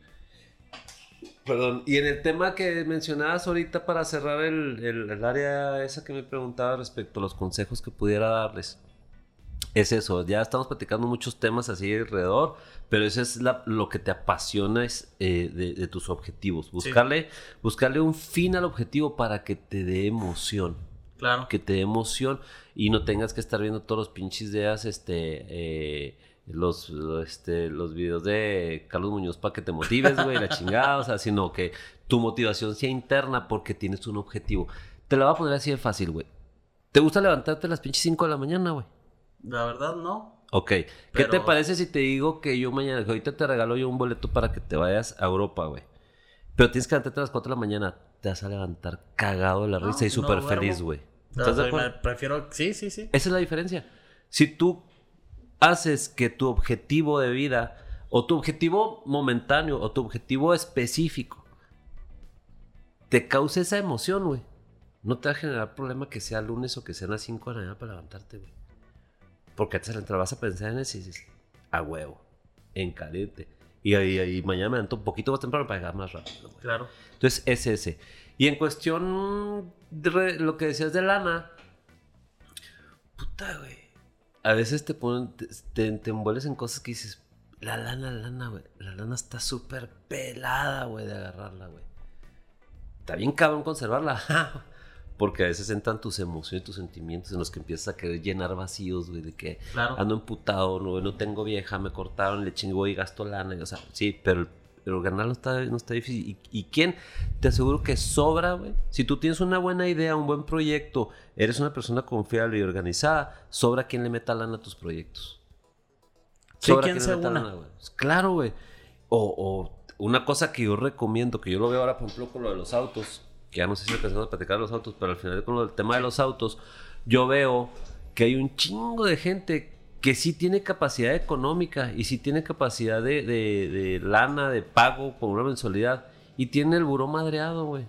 Perdón, y en el tema que mencionabas ahorita para cerrar el, el- el área esa que me preguntaba respecto a los consejos que pudiera darles, es eso, ya estamos platicando muchos temas así alrededor, pero eso es la- lo que te apasiona es, eh, de, de tus objetivos, buscarle, buscarle un fin al objetivo para que te dé emoción. Claro. que te dé emoción y no tengas que estar viendo todos los pinches días este eh, los los, este los videos de Carlos Muñoz para que te motives güey la *laughs* chingada o sea sino que tu motivación sea interna porque tienes un objetivo. Te la voy a poner así de fácil güey. ¿te gusta levantarte a las pinches 5 de la mañana güey? La verdad, no. Ok, ¿qué Pero- te parece si te digo que yo mañana, que ahorita te regalo yo un boleto para que te vayas a Europa, güey? Pero tienes que levantarte a las 4 de la mañana, te vas a levantar cagado de la No, risa y súper feliz, güey. ¿Estás de acuerdo? prefiero... Sí, sí, sí. Esa es la diferencia. Si tú haces que tu objetivo de vida, o tu objetivo momentáneo, o tu objetivo específico, te cause esa emoción, güey, no te va a generar problema que sea lunes o que sea las 5 de la mañana para levantarte, güey. Porque antes de entrar vas a pensar en eso y dices, a huevo, en caliente. Y, y- y mañana me levanto un poquito más temprano para llegar más rápido, güey. Claro. Entonces, es ese. Y en cuestión de lo que decías de lana, puta, güey. A veces te ponen, te, te- te envuelves en cosas que dices, la lana, la lana, güey. La lana está súper pelada, güey, de agarrarla, güey. Está bien cabrón conservarla. *laughs* Porque a veces entran tus emociones, tus sentimientos en los que empiezas a querer llenar vacíos, güey, de que Claro. ando emputado, no, no tengo vieja, me cortaron, le chingo y gasto lana. y, O sea, sí, pero, pero ganar no está, no está difícil. ¿Y, y quién? Te aseguro que sobra, güey. Si tú tienes una buena idea, un buen proyecto, eres una persona confiable y organizada, sobra quien le meta lana a tus proyectos. Sí, Sobra quien quien se le meta una. lana, güey. Pues Claro, güey. O, o una cosa que yo recomiendo, que yo lo veo ahora, por ejemplo, con lo de los autos, que ya no sé si alcanzamos a platicar de los autos, pero al final con del tema de los autos, yo veo que hay un chingo de gente que sí tiene capacidad económica y sí tiene capacidad de, de- de lana, de pago por una mensualidad y tiene el buró madreado, güey.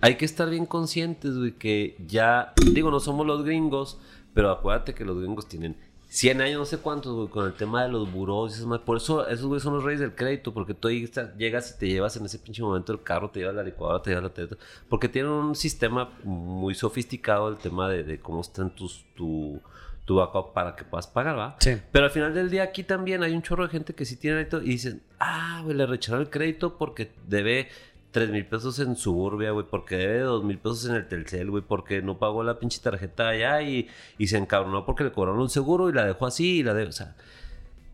Hay que estar bien conscientes, güey, que ya, digo, no somos los gringos, pero acuérdate que los gringos tienen 100 años, no sé cuántos, güey, con el tema de los buros y esas madres. Por eso esos güeyes son los reyes del crédito, porque tú ahí llegas y te llevas en ese pinche momento el carro, te llevas la licuadora, te llevas la teta. Porque tienen un sistema muy sofisticado el tema de, de cómo están tus, tu, tu backup para que puedas pagar, ¿va? Sí. Pero al final del día aquí también hay un chorro de gente que sí tiene crédito y dicen, ah, güey, le rechazaron el crédito porque debe 3 mil pesos en Suburbia, güey, porque debe 2 mil pesos en el Telcel, güey, porque no pagó la pinche tarjeta allá y, se encabronó porque le cobraron un seguro y la dejó así y la debe, o sea,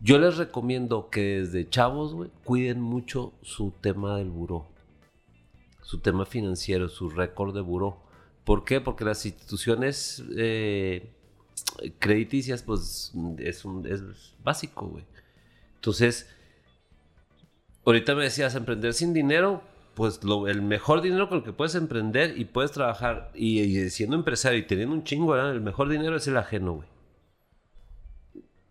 yo les recomiendo que desde chavos, güey, cuiden mucho su tema del buró, su tema financiero, su récord de buró. ¿Por qué? Porque las instituciones eh, crediticias, pues es, un, es básico, güey. Entonces, ahorita me decías, emprender sin dinero, pues lo, el mejor dinero con el que puedes emprender y puedes trabajar, y, y siendo empresario y teniendo un chingo, ¿verdad? el mejor dinero es el ajeno, güey.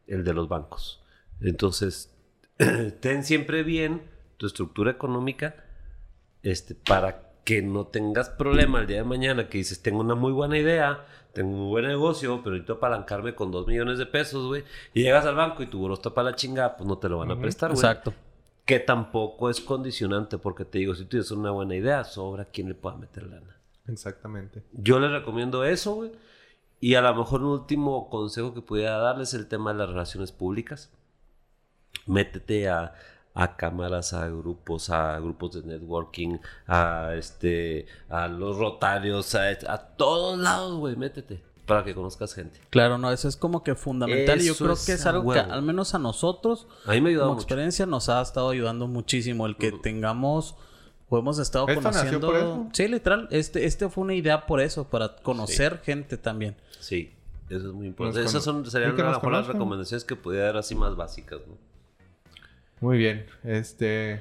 El de los bancos. Entonces, *clears throat* ten siempre bien tu estructura económica este, para que no tengas problema el día de mañana que dices, tengo una muy buena idea, tengo un buen negocio, pero necesito apalancarme con dos millones de pesos, güey. Y llegas al banco y tu buró está para la chingada, pues no te lo van a prestar, güey. Exacto. Que tampoco es condicionante, porque te digo, si tienes una buena idea, sobra quien le pueda meter lana. Exactamente. Yo les recomiendo eso, güey. Y a lo mejor un último consejo que pudiera darles es el tema de las relaciones públicas. Métete a, a cámaras, a grupos, a grupos de networking, a este, a los rotarios, a, a todos lados, güey, métete para que conozcas gente. Claro, no, eso es como que fundamental y yo creo es que es algo que al menos a nosotros A mí me ha ayudado como mucho. experiencia nos ha estado ayudando muchísimo el que tengamos o hemos estado ¿Esto nació conociendo por eso? sí literal este este fue una idea por eso para conocer gente también Sí, eso es muy importante. Nos Esas son, serían a lo las recomendaciones que pudiera dar así más básicas, ¿no? Muy bien. Este.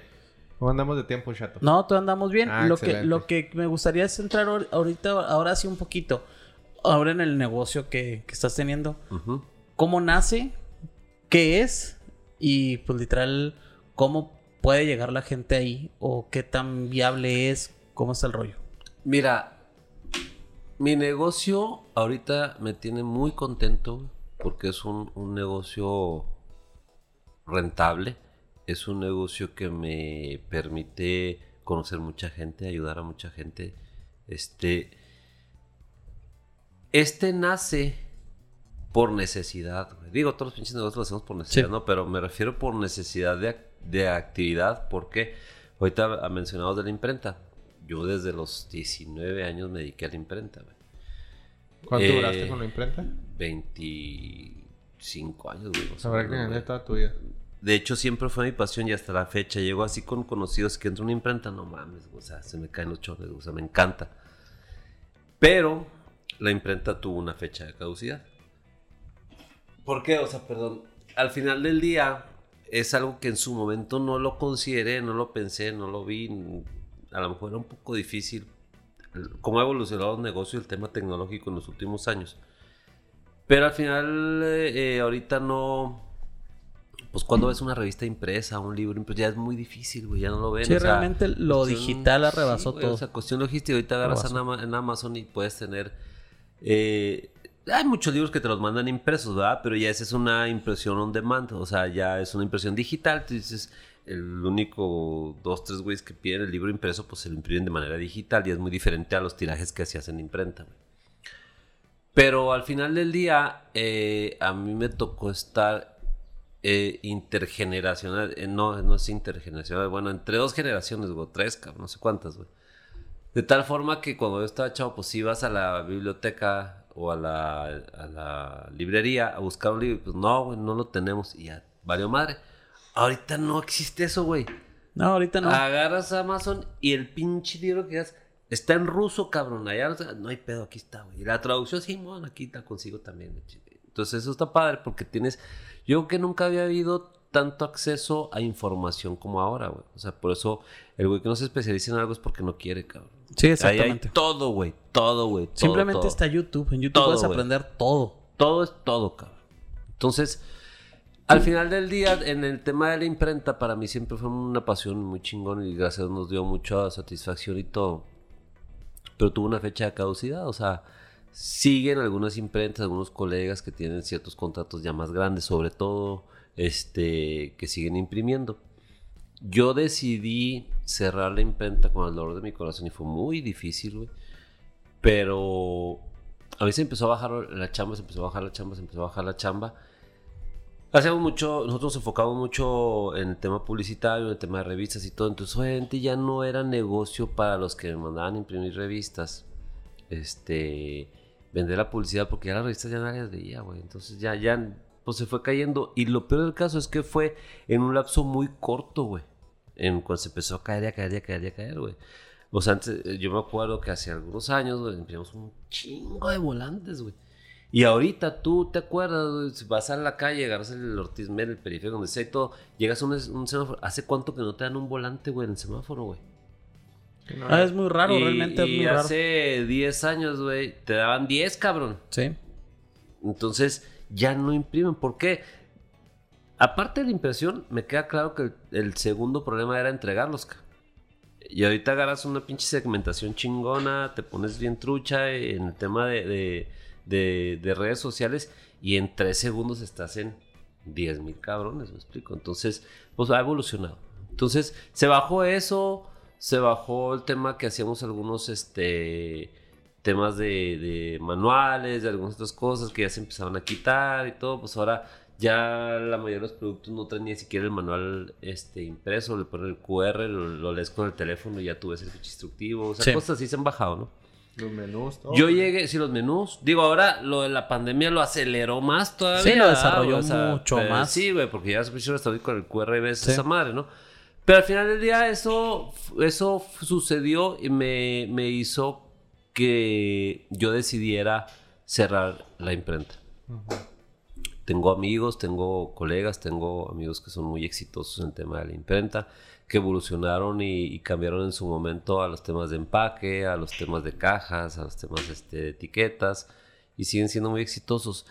¿Cómo andamos de tiempo, chato? no todavía andamos bien Ah, lo que lo que me gustaría es entrar ahor- ahorita ahora sí un poquito ahora en el negocio que, que estás teniendo cómo nace qué es y pues literal cómo puede llegar la gente ahí o qué tan viable es cómo está el rollo Mira, mi negocio ahorita me tiene muy contento porque es un, un negocio rentable. Es un negocio que me permite conocer mucha gente, ayudar a mucha gente. Este, este nace por necesidad. güey. Digo, todos los pinches negocios los hacemos por necesidad, Sí. ¿no? Pero me refiero por necesidad de, de actividad. porque Ahorita mencionados de la imprenta. Yo desde los 19 años me dediqué a la imprenta, güey. ¿Cuánto Eh, duraste con la imprenta? 25 años, güey. o Sabrá que güey. toda tu vida. De hecho, siempre fue mi pasión y hasta la fecha. Llego así con conocidos que entro a una imprenta, no mames, o sea, se me caen los chorros, o sea, me encanta. Pero la imprenta tuvo una fecha de caducidad. ¿Por qué? O sea, perdón, al final del día es algo que en su momento no lo consideré, no lo pensé, no lo vi. A lo mejor era un poco difícil cómo ha evolucionado el negocio y el tema tecnológico en los últimos años. Pero al final, eh, eh, ahorita no. Pues cuando ves una revista impresa, un libro impreso, ya es muy difícil, güey, ya no lo ven. Sí, o sea, realmente lo cuestión- digital arrebasó güey, todo. O sea, cuestión logística, ahorita agarras en Amazon y puedes tener. Eh, hay muchos libros que te los mandan impresos, ¿verdad? Pero ya esa es una impresión on demand, o sea, ya es una impresión digital. Tú dices, el único dos, tres güeyes que piden el libro impreso, pues se lo imprimen de manera digital y es muy diferente a los tirajes que hacías en imprenta, güey. Pero al final del día, eh, a mí me tocó estar eh, intergeneracional. no, no es intergeneracional. Bueno, entre dos generaciones. Tres, no sé cuántas, güey. De tal forma que cuando yo estaba chavo, pues ibas a la biblioteca o a la, a la librería a buscar un libro. y Pues no, güey, no lo tenemos. Y ya, valió madre. Ahorita no existe eso, güey. No, ahorita no. Agarras Amazon y el pinche libro que das está en ruso, cabrón. Allá o sea, no hay pedo, aquí está, güey. Y la traducción, sí, bueno, aquí la consigo también. Entonces, eso está padre porque tienes. Yo creo que nunca había habido tanto acceso a información como ahora, güey. O sea, por eso el güey que no se especializa en algo es porque no quiere, cabrón. Sí, Ahí hay exactamente. todo, güey. Todo, güey. Simplemente todo. está YouTube. En YouTube Todo, puedes aprender todo. Todo es todo, cabrón. Entonces, al final del día, en el tema de la imprenta, para mí siempre fue una pasión muy chingón y gracias a Dios nos dio mucha satisfacción y todo. Pero tuvo una fecha de caducidad, o sea, siguen algunas imprentas, algunos colegas que tienen ciertos contratos ya más grandes, sobre todo, este, que siguen imprimiendo. Yo decidí cerrar la imprenta con el dolor de mi corazón y fue muy difícil, güey. Pero a mí se empezó a bajar la chamba, se empezó a bajar la chamba, se empezó a bajar la chamba. Hacíamos mucho, nosotros nos enfocamos mucho en el tema publicitario, en el tema de revistas y todo. Entonces, obviamente, ya no era negocio para los que me mandaban imprimir revistas. Este, vender la publicidad, porque ya las revistas ya nadie las veía, güey. Entonces, ya, ya, pues se fue cayendo. Y lo peor del caso es que fue en un lapso muy corto, güey. En cuando se empezó a caer, y a caer, y a caer, y a caer, güey. O sea, antes, eh, yo me acuerdo que hace algunos años, güey, imprimimos un chingo de volantes, güey. Y ahorita tú te acuerdas, güey, si vas a la calle, agarras el Ortiz Mel, el periférico, donde sea y todo, llegas a un, un semáforo. ¿Hace cuánto que no te dan un volante, güey, en el semáforo, güey? Ah, es muy raro, y, realmente es y muy raro. hace 10 años, güey, te daban 10, cabrón. Sí. Entonces, ya no imprimen. ¿Por qué? Aparte de la impresión, me queda claro que el, el segundo problema era entregarlos. Y ahorita agarras una pinche segmentación chingona, te pones bien trucha en el tema de, de- de- de redes sociales y en tres segundos estás en 10 mil cabrones, me explico. Entonces, pues ha evolucionado. Entonces, se bajó eso, se bajó el tema que hacíamos algunos, este, temas de manuales, de algunas otras cosas que ya se empezaban a quitar y todo, pues ahora ya la mayoría de los productos no traen ni siquiera el manual este, impreso, le ponen el QR, lo, lo lees con el teléfono y ya tú ves el ficha instructivo, o sea, Sí. cosas así se han bajado, ¿no? Los menús. todo. Yo llegué, sí, los menús. Digo, ahora lo de la pandemia lo aceleró más todavía. Sí, lo ¿verdad, desarrolló? O sea, mucho pero más. Sí, güey, porque ya se hoy con el QR y ves Sí. esa madre, ¿no? Pero al final del día eso, eso sucedió y me, me hizo que yo decidiera cerrar la imprenta. Tengo amigos, tengo colegas, tengo amigos que son muy exitosos en el tema de la imprenta, que evolucionaron y, cambiaron en su momento a los temas de empaque, a los temas de cajas, a los temas este, de etiquetas, y siguen siendo muy exitosos.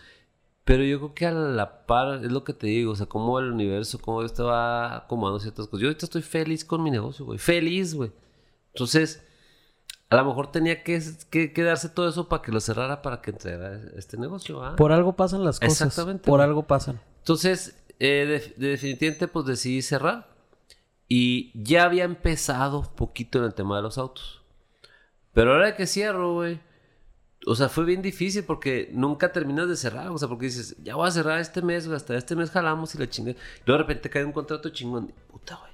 Pero yo creo que a la par, es lo que te digo, o sea, cómo el universo, cómo va acomodando ciertas cosas. Yo ahorita estoy feliz con mi negocio, güey, feliz, güey. Entonces, a lo mejor tenía que, que, que darse todo eso para que lo cerrara, para que entregara este negocio, ¿ah? Por algo pasan las cosas. Exactamente, Por güey. algo pasan. Entonces, eh, de- de- definitivamente, pues decidí cerrar. Y ya había empezado poquito en el tema de los autos. Pero ahora que cierro, güey. O sea, fue bien difícil porque nunca terminas de cerrar. O sea, porque dices, ya voy a cerrar este mes, güey. Hasta este mes jalamos y la chingue. Y luego de repente cae un contrato chingón. Puta, güey.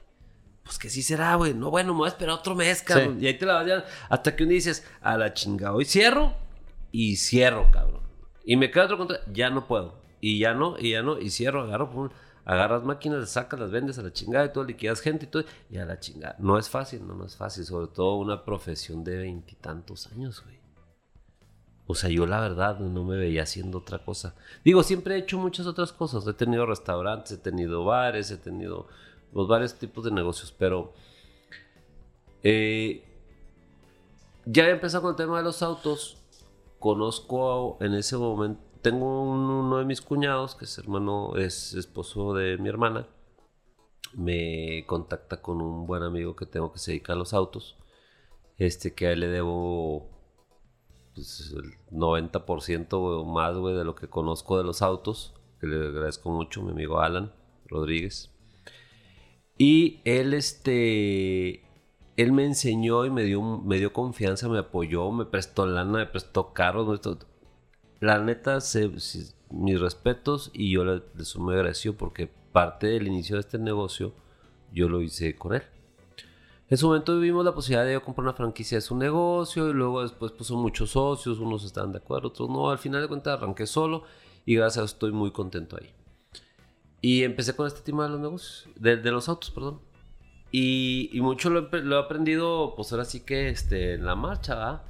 Pues que sí será, güey. No, bueno, me voy a esperar otro mes, cabrón. Sí. Y ahí te la vas ya. Hasta que un día dices, a la chingada. Hoy cierro y cierro, cabrón. Y me queda otro contrato. Ya no puedo. Y ya no, y ya no. Y cierro, agarro, pum, agarras máquinas, las sacas, las vendes a la chingada y todo, liquidas gente y todo. Y a la chingada. No es fácil, no, no es fácil. Sobre todo una profesión de veintitantos años, güey. O sea, yo la verdad no me veía haciendo otra cosa. Digo, siempre he hecho muchas otras cosas. He tenido restaurantes, he tenido bares, he tenido pues, varios tipos de negocios, pero eh, ya empezado con el tema de los autos. Conozco en ese momento, tengo un- uno de mis cuñados, que es hermano, es esposo de mi hermana. Me contacta con un buen amigo que tengo que se dedica a los autos. Este, que a él le debo pues, el 90% o más, de lo que conozco de los autos. Que le agradezco mucho, mi amigo Alan Rodríguez. Y él, este, él me enseñó y me dio, me dio confianza, me apoyó, me prestó lana, me prestó carros. La neta, mis respetos y yo le, le agradecido porque parte del inicio de este negocio yo lo hice con él. En su momento vivimos la posibilidad de comprar una franquicia de su negocio y luego después puso muchos socios, unos estaban de acuerdo, otros no. Al final de cuentas arranqué solo y gracias a estoy muy contento ahí. Y empecé con este tema de los negocios, de, de los autos, perdón. Y, y mucho lo, he empe- lo he aprendido, pues ahora sí que este, en la marcha, ¿va?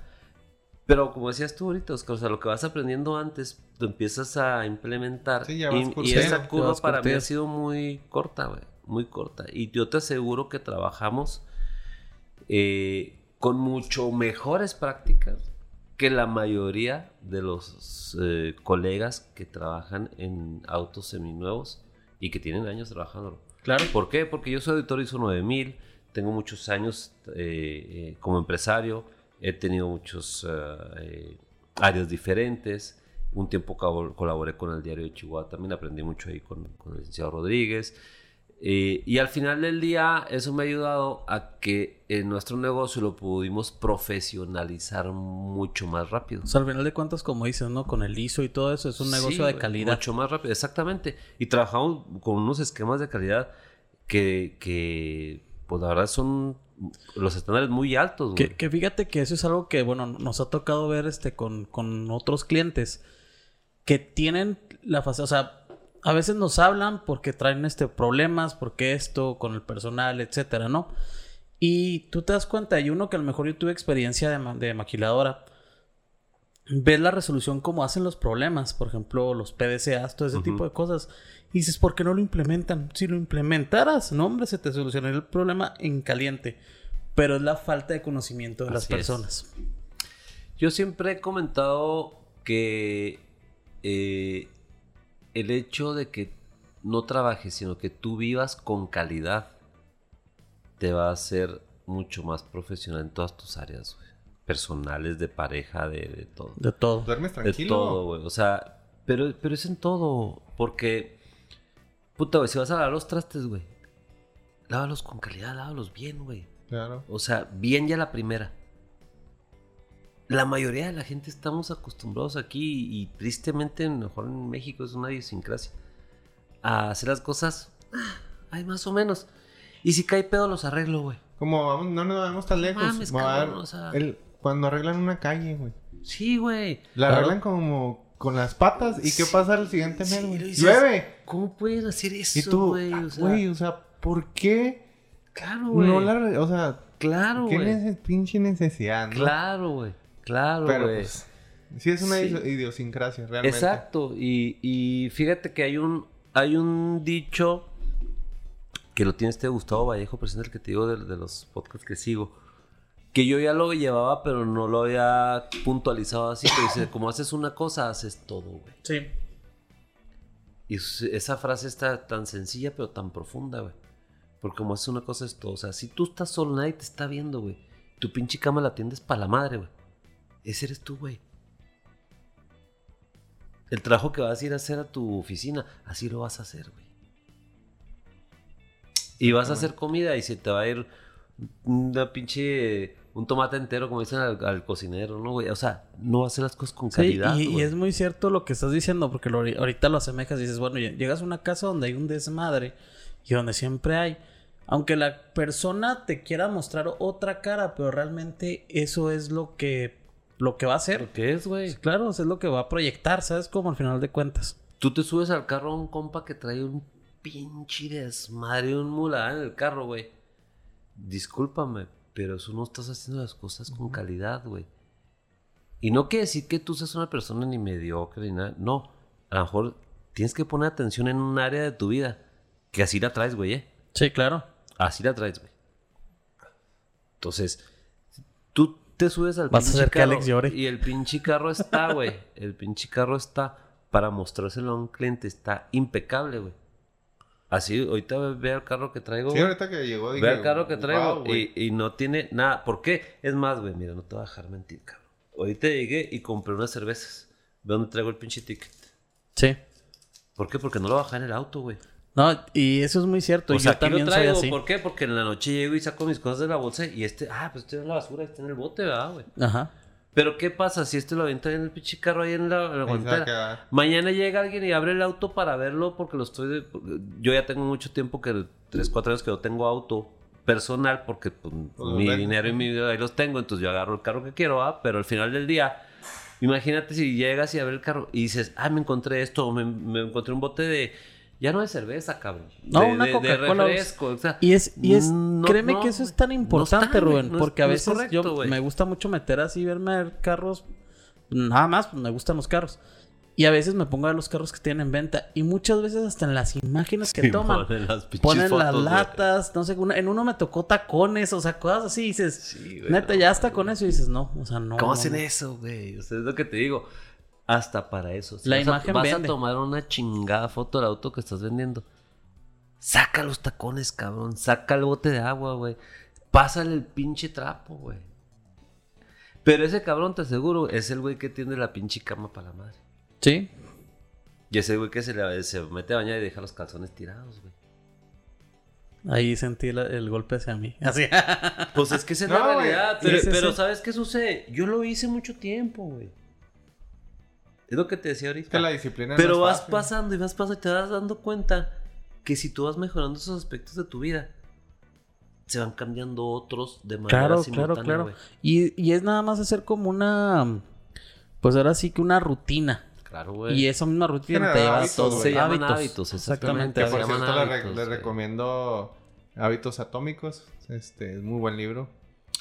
Pero como decías tú ahorita, Oscar, o sea, lo que vas aprendiendo antes, lo empiezas a implementar. Sí, ya vas y, esa curva vas para mí ha sido muy corta, güey. Muy corta. Y yo te aseguro que trabajamos eh, con mucho mejores prácticas que la mayoría de los eh, colegas que trabajan en autos seminuevos y que tienen años trabajando. Claro. ¿Por qué? Porque yo soy auditor ISO 9000, tengo muchos años eh, eh, como empresario, he tenido muchos eh, áreas diferentes. Un tiempo colaboré con el diario de Chihuahua, también aprendí mucho ahí con, con el licenciado Rodríguez. Eh, y al final del día, eso me ha ayudado a que en nuestro negocio lo pudimos profesionalizar mucho más rápido. O sea, al final de cuentas, como dices, ¿no? Con el ISO y todo eso, es un negocio Sí, de calidad. Mucho más rápido, exactamente. Y trabajamos con unos esquemas de calidad que, que pues la verdad son los estándares muy altos. güey. Que, que fíjate que eso es algo que, bueno, nos ha tocado ver este con, con otros clientes que tienen la fase, o sea, a veces nos hablan porque traen este problemas, porque esto, con el personal, etcétera, ¿no? Y tú te das cuenta, hay uno que a lo mejor yo tuve experiencia de, ma- de maquiladora, ves la resolución como hacen los problemas, por ejemplo, los PDCAs, todo ese Ujú. tipo de cosas. Y dices, ¿por qué no lo implementan? Si lo implementaras, no, hombre, se te solucionaría el problema en caliente. Pero es la falta de conocimiento de las es. personas. Yo siempre he comentado que eh, el hecho de que no trabajes, sino que tú vivas con calidad, te va a hacer mucho más profesional en todas tus áreas, güey. Personales, de pareja, de, de todo. De todo. Duermes De tranquilo. todo, güey. O sea, pero, pero es en todo. Porque, puta, güey, si vas a lavar los trastes, güey. lávalos con calidad, lávalos bien, güey. Claro. O sea, bien ya la primera. La mayoría de la gente estamos acostumbrados aquí y tristemente, mejor en México es una idiosincrasia, a hacer las cosas, ah, ay, más o menos. Y si cae pedo, los arreglo, güey. Como vamos, no nos vamos tan lejos. mames, cabrón, o sea- el- cuando arreglan una calle, güey. Sí, güey. La Claro. arreglan como con las patas. ¿Y qué pasa el siguiente mes, güey? Llueve. ¿Cómo pueden hacer eso, güey? ah, O sea, güey, o sea, ¿por qué claro, güey. no la... O sea, Claro, ¿qué güey. nece- pinche necesidad, no? Claro, güey. Claro, Pero, güey. pues, sí es una Sí. idiosincrasia, realmente. Exacto. Y, y fíjate que hay un, hay un dicho que lo tiene este Gustavo Vallejo, presidente el que te digo de, de los podcasts que sigo. Que yo ya lo llevaba, pero no lo había puntualizado así. Que dice, *coughs* como haces una cosa, haces todo, güey. Sí. Y es- esa frase está tan sencilla, pero tan profunda, güey. Porque como haces una cosa, es todo. O sea, si tú estás solo, nadie te está viendo, güey. Tu pinche cama la tiendes para la madre, güey. Ese eres tú, güey. El trabajo que vas a ir a hacer a tu oficina, así lo vas a hacer, güey. Y vas a hacer comida y se te va a ir una pinche... Un tomate entero, como dicen al, al cocinero, ¿no, güey? O sea, no vas a hacer las cosas con Sí, calidad, y, y es muy cierto lo que estás diciendo, porque lo- ahorita lo asemejas y dices, bueno, ll- llegas a una casa donde hay un desmadre y donde siempre hay. Aunque la persona te quiera mostrar otra cara, pero realmente eso es lo que, lo que va a hacer. ¿Pero qué es, güey? Claro, eso es lo que va a proyectar, ¿sabes? Como al final de cuentas. Tú te subes al carro a un compa que trae un pinche desmadre, un muladán en el carro, güey. Discúlpame, pero eso no estás haciendo las cosas con calidad, güey. Y no quiere decir que tú seas una persona ni mediocre ni nada. No, a lo mejor tienes que poner atención en un área de tu vida que así la traes, güey, ¿eh? Sí, claro. Así la traes, güey. Entonces, te subes al Vas a pinche hacer que carro Alex llore. y el pinche carro está, güey. El pinche carro está para mostrárselo a un cliente. Está impecable, güey. Así, ahorita ve, el carro que traigo. Sí, ahorita que llegó dije... ve el carro que traigo "Wow, güey". y, y no tiene nada. ¿Por qué? Es más, güey, mira, no te voy a dejar mentir, cabrón. Ahorita llegué y compré unas cervezas. Ve dónde traigo el pinche ticket. Sí. ¿Por qué? Porque no lo bajé en el auto, güey. No, y eso es muy cierto. O y sea, yo también lo soy traigo. así. ¿Por qué? Porque en la noche llego y saco mis cosas de la bolsa y este, ah, pues este en la basura, este en el bote, ¿verdad, güey? Ajá. Pero ¿qué pasa si este lo avienta en el pinche carro ahí en la, la guantera? Mañana llega alguien y abre el auto para verlo porque lo estoy... yo ya tengo mucho tiempo que... Tres, cuatro años que no tengo auto personal porque pues, Pues, mi ven. dinero y mi vida ahí los tengo. Entonces yo agarro el carro que quiero, ¿ah? Pero al final del día... Imagínate si llegas y abres el carro y dices, ah, me encontré esto, me, me encontré un bote de... Ya no de cerveza, cabrón. No, de, una Coca-Cola, refresco. o sea, Y es, y es, no- créeme no, que eso es tan No importante, está. Rubén, No es- porque a veces correcto, yo me gusta mucho meter así, verme carros, nada más, pues me gustan los carros. Y a veces me pongo a ver los carros que tienen en venta. Y muchas veces hasta en las imágenes que Sí, toman, ponen las ponen fotos, latas, no sé, una- en uno me tocó tacones, o sea, cosas así, y dices, Sí, güey, neta, no, ya hasta con eso y dices, no, o sea, no. ¿Cómo no, hacen eso, güey? O sea, es lo que te digo. Hasta para eso. Si La vas imagen a, vas vende. a tomar una chingada foto del auto que estás vendiendo. Saca los tacones, cabrón. Saca el bote de agua, güey. Pásale el pinche trapo, güey. Pero ese cabrón, te aseguro, es el güey que tiene la pinche cama para la madre. Sí, Y ese güey que se, le- se mete a bañar y deja los calzones tirados, güey. ahí sentí la- el golpe hacia mí. *laughs* Así. Pues es que esa es No, la realidad. Pero. ¿sabes qué sucede? Yo lo hice mucho tiempo, güey. Es lo que te decía ahorita. que la disciplina no Pero es vas fácil. pasando y vas pasando y te vas dando cuenta que si tú vas mejorando esos aspectos de tu vida, se van cambiando otros de manera Claro, claro, simultánea, claro. güey. Y, y es nada más hacer como una, pues ahora sí que una rutina. Claro, güey. Y esa misma rutina te lleva a hábitos, todo. güey. Se llaman hábitos, exactamente. exactamente. Que por cierto, le, re- hábitos, le güey. recomiendo Hábitos Atómicos. Este es muy buen libro.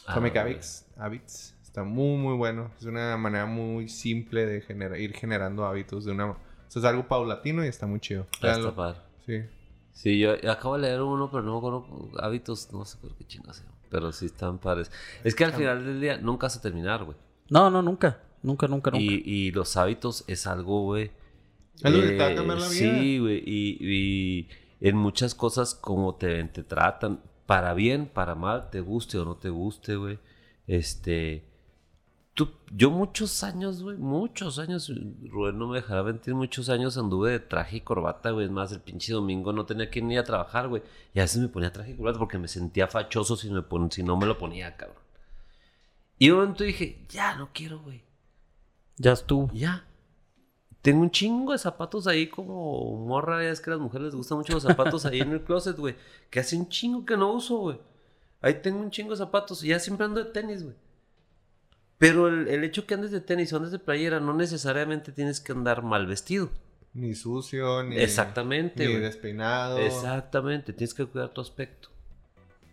Atomic Ah, Habits. Habits. Está muy, muy bueno. Es una manera muy simple de genera- ir generando hábitos de una... O sea, es algo paulatino y está muy chido. Está padre. Sí. Sí, yo acabo de leer uno, pero no me acuerdo hábitos, no sé por qué chingas, pero sí están padres. Es que al final del día nunca vas a terminar, güey. No, no, nunca. Nunca, nunca, nunca. Y, y los hábitos es algo, güey. Es lo que te va a cambiar la vida. Sí, güey. Y, y en muchas cosas como te, te tratan, para bien, para mal, te guste o no te guste, güey. Este. Tú- yo muchos años, güey, muchos años, Rubén no me dejará mentir, muchos años anduve de traje y corbata, güey. Es más, el pinche domingo no tenía que ir a trabajar, güey. Y a veces me ponía traje y corbata porque me sentía fachoso si, me pon- si no me lo ponía, cabrón. Y un momento dije, ya, no quiero, güey. Ya estuvo. Ya. Tengo un chingo de zapatos ahí como morra. ya Es que a las mujeres les gustan mucho los zapatos ahí en el closet, güey. Que hace un chingo que no uso, güey. Ahí tengo un chingo de zapatos y ya siempre ando de tenis, güey. Pero el, el hecho que andes de tenis o andes de playera no necesariamente tienes que andar mal vestido. Ni sucio, ni. Exactamente, Ni despeinado. Exactamente, tienes que cuidar tu aspecto.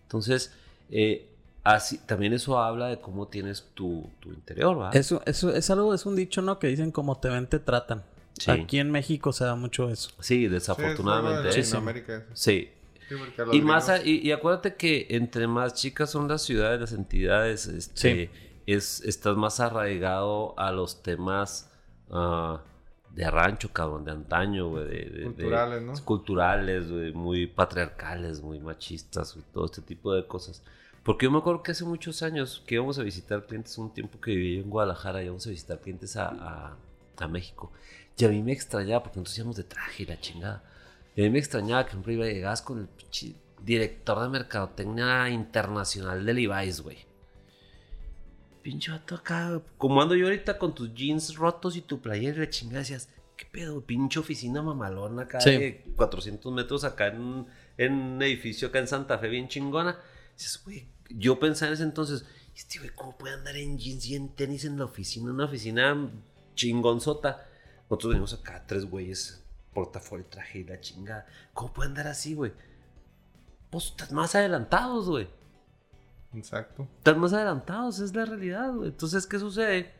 Entonces, eh, así, también eso habla de cómo tienes tu, tu interior, ¿va? Eso, eso es algo, es un dicho, ¿no? Que dicen como te ven, te tratan. Sí. Aquí en México se da mucho eso. Sí, Sí, es desafortunadamente. de ¿eh? Eso. Sí, Sí, Y más y, y acuérdate que entre más chicas son las ciudades, las entidades, este, es, estás más arraigado a los temas ah, de rancho, cabrón, de antaño, güey, de, de- de- Culturales, ¿no? culturales, güey, muy patriarcales, muy machistas, güey, todo este tipo de cosas. Porque yo me acuerdo que hace muchos años que íbamos a visitar clientes, un tiempo que vivía yo en Guadalajara, íbamos a visitar clientes a, a- a México. Y a mí me extrañaba, porque nosotros íbamos de traje y la chingada. Y a mí me extrañaba que, ejemplo, iba llegabas con el director de mercadotecnia internacional de Levi's, güey. Pinche vato acá, como ando yo ahorita con tus jeans rotos y tu playera y la chingada, decías, ¿qué pedo? Pinche oficina mamalona acá Sí. de 400 metros acá en, un- en un edificio acá en Santa Fe bien chingona. Dices, güey, yo pensaba en ese entonces, este güey, ¿cómo puede andar en jeans y en tenis en la oficina? Una oficina chingonzota. Nosotros venimos acá, tres güeyes, portafolio, traje y la chingada. ¿Cómo puede andar así, güey? Pues estás más adelantados, güey. Exacto. Están más adelantados, es la realidad, güey. Entonces, ¿qué sucede?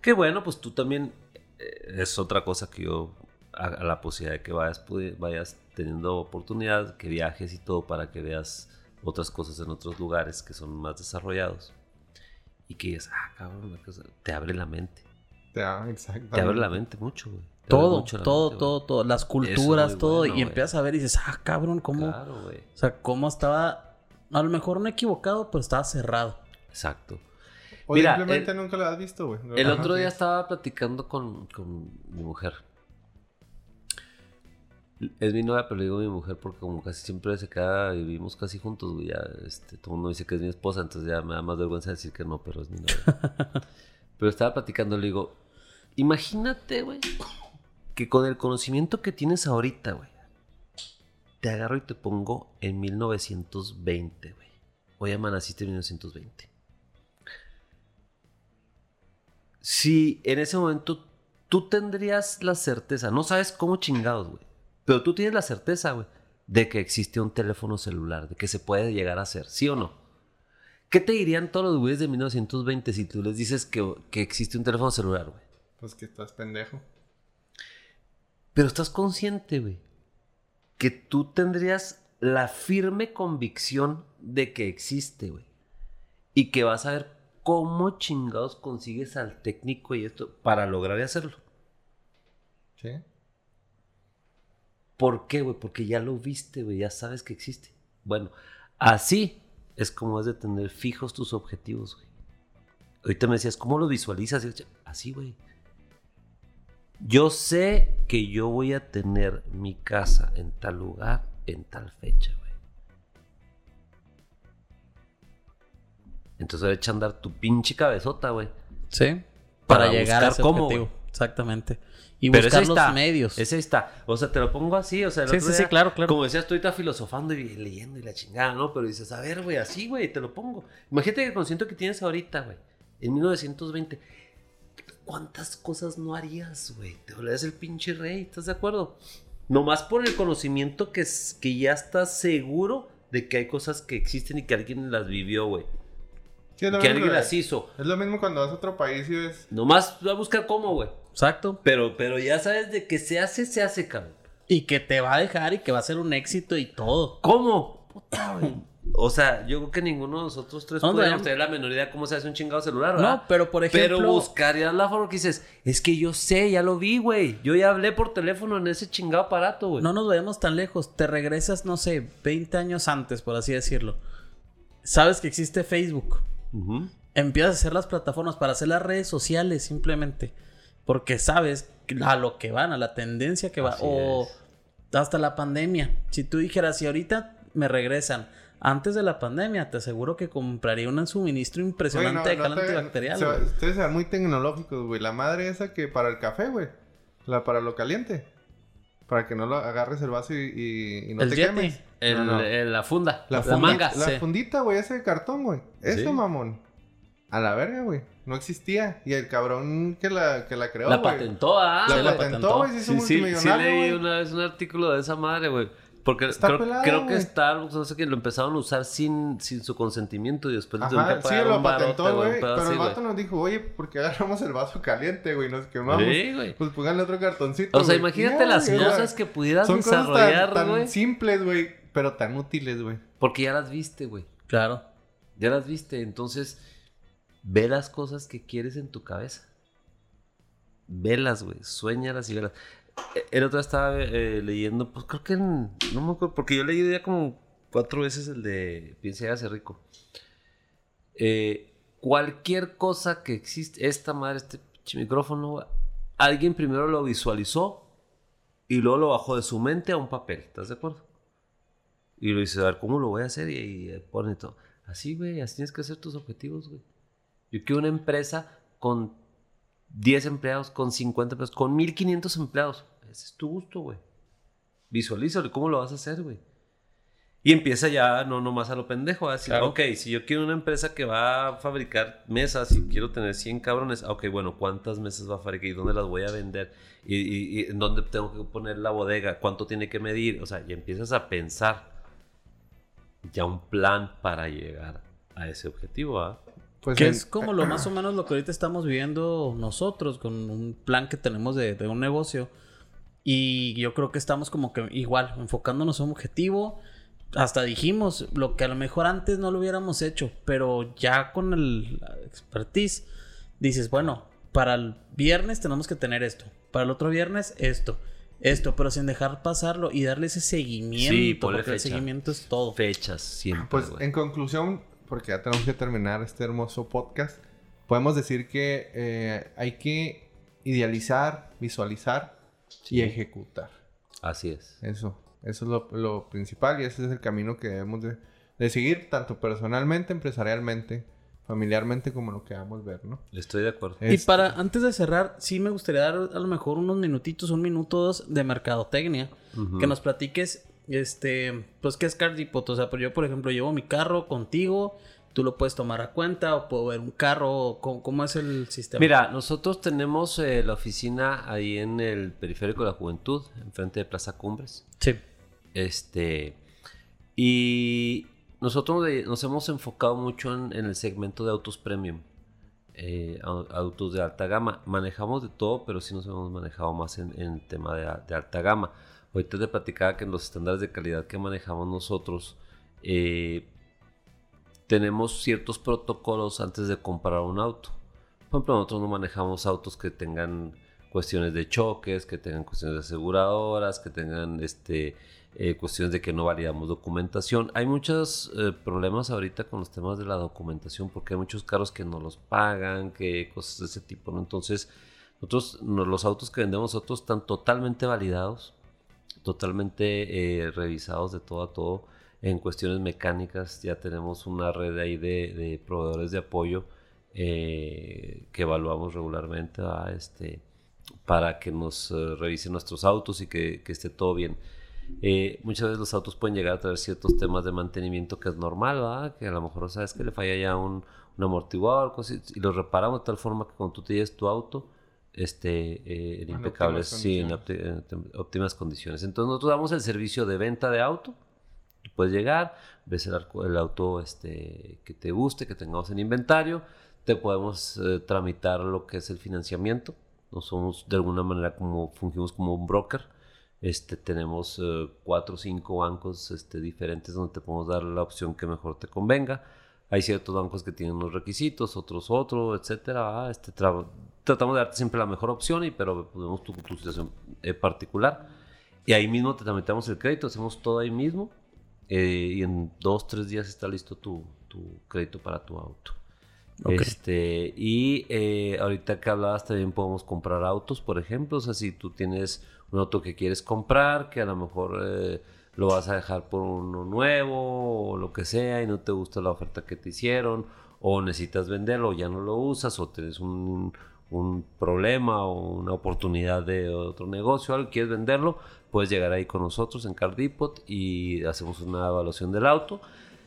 Que bueno, pues tú también eh, es otra cosa que yo a, a la posibilidad de que vayas, vayas teniendo oportunidad, que viajes y todo para que veas otras cosas en otros lugares que son más desarrollados y que digas, ah, cabrón, una cosa", te abre la mente, exactamente. te abre la mente mucho, güey. Te Todo, mucho todo, mente, todo, todo. Las culturas, todo. bueno, y güey. empiezas a ver y dices, ah, cabrón, ¿cómo? Claro, güey. O sea, cómo estaba. A lo mejor no equivocado, pero estaba cerrado. Exacto. O Mira, simplemente el- nunca lo has visto, güey. El Ajá, otro sí. día estaba platicando con, con mi mujer. Es mi novia, pero le digo mi mujer porque como casi siempre se queda, vivimos casi juntos, güey, ya, este, todo el mundo dice que es mi esposa, entonces ya me da más vergüenza decir que no, pero es mi novia. *laughs* pero estaba platicando, le digo, imagínate, güey, que con el conocimiento que tienes ahorita, güey, te agarro y te pongo en 1920, güey. Hoy amaneciste en 1920 si en ese momento tú tendrías la certeza, no sabes cómo chingados, güey, pero tú tienes la certeza, güey, de que existe un teléfono celular, de que se puede llegar a hacer, ¿sí o no? ¿Qué te dirían todos los güeyes de 1920 si tú les dices que, que existe un teléfono celular, güey? Pues que estás pendejo. Pero estás consciente, güey, que tú tendrías la firme convicción de que existe, güey. Y que vas a ver cómo chingados consigues al técnico y esto para lograr hacerlo. ¿Sí? ¿Por qué, güey? Porque ya lo viste, güey, ya sabes que existe. Bueno, así es como es de tener fijos tus objetivos, güey. Ahorita me decías, ¿cómo lo visualizas? Así, güey. Yo sé que yo voy a tener mi casa en tal lugar, en tal fecha, güey. Entonces echa a andar tu pinche cabezota, güey. Sí. Para, Para llegar a ese cómo, objetivo. Exactamente. Y Pero buscar los está, medios. Ese está. O sea, te lo pongo así, o sea, el Sí, otro sí, sí, claro, claro. Como decías, estoy ahorita filosofando y leyendo y la chingada, ¿no? Pero dices, a ver, güey, así, güey, te lo pongo. Imagínate que el conocimiento que tienes ahorita, güey, en 1920, ¿cuántas cosas no harías, güey? Te volverías el pinche rey, ¿estás de acuerdo? Nomás por el conocimiento que, es- que ya estás seguro de que hay cosas que existen y que alguien las vivió, güey. Sí, Que alguien las hizo. Es lo mismo cuando vas a otro país y ves. Nomás va a buscar cómo, güey. Exacto. Pero, pero ya sabes de que se hace, se hace, cabrón. Y que te va a dejar y que va a ser un éxito y todo. ¿Cómo? Puta, güey. O sea, yo creo que ninguno de nosotros tres No, podríamos tener la menor idea cómo se hace un chingado celular, ¿verdad? No, pero por ejemplo. Pero buscarías la forma que dices, es que yo sé, ya lo vi, güey. Yo ya hablé por teléfono en ese chingado aparato, güey. No nos vayamos tan lejos. Te regresas, no sé, 20 años antes, por así decirlo. Sabes que existe Facebook. Empiezas a hacer las plataformas para hacer las redes sociales simplemente. Porque sabes a lo que van, a la tendencia que va. Así o es. hasta la pandemia. Si tú dijeras, si ahorita me regresan antes de la pandemia, te aseguro que compraría un suministro impresionante Güey, de no te- antibacterial. se va- güey. Ustedes sean muy tecnológicos, güey. La madre esa que para el café, güey. La para lo caliente. Para que no lo agarres el vaso y, y- y no El te Yeti. quemes. El- No, no. el- la funda, La, la, funda- manga. La sí. fundita, güey, ese de cartón, güey. Eso, Sí. mamón. A la verga, güey. No existía. Y el cabrón que la, que la creó, La güey. patentó, ah. La Sí, la patentó, güey. Sí, sí, sí leí güey. una vez un artículo de esa madre, güey. Porque Está creo, pelada, creo que güey. Starbucks, no sé qué, lo empezaron a usar sin, sin su consentimiento y después Ajá, que sí, lo patentó, güey, güey. Pero así, el vato güey. nos dijo, oye, ¿por qué agarramos el vaso caliente, güey? Nos quemamos. Sí, güey. Pues pónganle otro cartoncito. O sea, güey. imagínate Ya, las güey, cosas que pudieras Son cosas tan- desarrollar, tan, güey. simples, güey. Pero tan útiles, güey. Porque ya las viste, güey. Claro. Ya las viste. Entonces, ve las cosas que quieres en tu cabeza. Velas, güey. Suéñalas y velas. El otro estaba eh, leyendo, pues creo que en- no me acuerdo, porque yo leí ya como cuatro veces el de Piensa y hágase rico. Eh, cualquier cosa que existe, esta madre, este micrófono, alguien primero lo visualizó y luego lo bajó de su mente a un papel. ¿Estás de acuerdo? Y lo dice, a ver, ¿cómo lo voy a hacer? Y, y pone todo. Así, güey, así tienes que hacer tus objetivos, güey. Yo quiero una empresa con 10 empleados, con 50 empleados, con 1500 empleados. Ese es tu gusto, güey. Visualízalo, ¿cómo lo vas a hacer, güey? Y empieza ya, no nomás a lo pendejo, a decir, Claro. ok, si yo quiero una empresa que va a fabricar mesas y quiero tener 100 cabrones, ok, bueno, ¿cuántas mesas va a fabricar y dónde las voy a vender? ¿Y, y, y en dónde tengo que poner la bodega? ¿Cuánto tiene que medir? O sea, y empiezas a pensar ya un plan para llegar a ese objetivo, ¿ah? Pues Que en- es como lo más o menos lo que ahorita estamos viviendo nosotros con un plan que tenemos de, de un negocio. Y yo creo que estamos como que igual, enfocándonos a un objetivo. Hasta dijimos lo que a lo mejor antes no lo hubiéramos hecho, pero ya con el expertise dices, bueno, para el viernes tenemos que tener esto, para el otro viernes esto, esto, pero sin dejar pasarlo y darle ese seguimiento, Sí, porque el fecha. seguimiento es todo. Fechas siempre, Pues güey. en conclusión, porque ya tenemos que terminar este hermoso podcast, podemos decir que eh, hay que idealizar, visualizar y Sí. ejecutar. Así es. Eso, eso es lo, lo principal y ese es el camino que debemos de, de seguir, tanto personalmente, empresarialmente, familiarmente, como lo que vamos a ver, ¿no? Estoy de acuerdo. Y para, antes de cerrar, sí me gustaría dar a lo mejor unos minutitos, un minuto o dos de mercadotecnia. Que nos platiques, este, pues qué es Cardipot. O sea, pues yo, por ejemplo, llevo mi carro contigo, tú lo puedes tomar a cuenta o puedo ver un carro, ¿cómo, cómo es el sistema? Mira, nosotros tenemos eh, la oficina ahí en el periférico de la juventud, enfrente de Plaza Cumbres. Sí. Este. Y nosotros nos hemos enfocado mucho en, en el segmento de autos premium. eh, au- autos de alta gama. Manejamos de todo, pero sí nos hemos manejado más en, en el tema de alta gama. Ahorita te platicaba que en los estándares de calidad que manejamos nosotros, eh, tenemos ciertos protocolos antes de comprar un auto. Por ejemplo, nosotros no manejamos autos que tengan cuestiones de choques, que tengan cuestiones de aseguradoras, que tengan este, eh, cuestiones de que no validamos documentación. Hay muchos eh, problemas ahorita con los temas de la documentación porque hay muchos carros que no los pagan, que cosas de ese tipo. Entonces, nosotros, no- los autos que vendemos nosotros están totalmente validados, totalmente eh, revisados de todo a todo. En cuestiones mecánicas ya tenemos una red ahí de, proveedores de apoyo eh, que evaluamos regularmente ¿verdad? este, para que nos eh, revisen nuestros autos y que, que esté todo bien. Eh, muchas veces los autos pueden llegar a traer ciertos temas de mantenimiento que es normal, que a lo mejor sabes que le falla ya un, un amortiguador cosas, y los reparamos de tal forma que cuando tú te lleves tu auto este, eh, en En impecables, óptimas sí, en, en óptimas condiciones. Entonces nosotros damos el servicio de venta de auto. Puedes llegar, ves el, el auto este, que te guste, que tengamos en inventario, te podemos eh, tramitar lo que es el financiamiento. No somos de alguna manera como fungimos como un broker. Este, tenemos eh, cuatro o cinco bancos este, diferentes donde te podemos dar la opción que mejor te convenga. Hay ciertos bancos que tienen unos requisitos, otros otro, etcétera. Este, tratamos de darte siempre la mejor opción, y, pero podemos tu, tu situación eh, particular. Y ahí mismo te tramitamos el crédito, hacemos todo ahí mismo. eh, y en dos, tres días está listo tu, tu crédito para tu auto. Ok. Este, y eh, ahorita que hablabas también podemos comprar autos, por ejemplo. O sea, si tú tienes un auto que quieres comprar, que a lo mejor eh, lo vas a dejar por uno nuevo o lo que sea y no te gusta la oferta que te hicieron o necesitas venderlo ya no lo usas o tienes un, un problema o una oportunidad de otro negocio, algo quieres venderlo, puedes llegar ahí con nosotros en Car Depot y hacemos una evaluación del auto.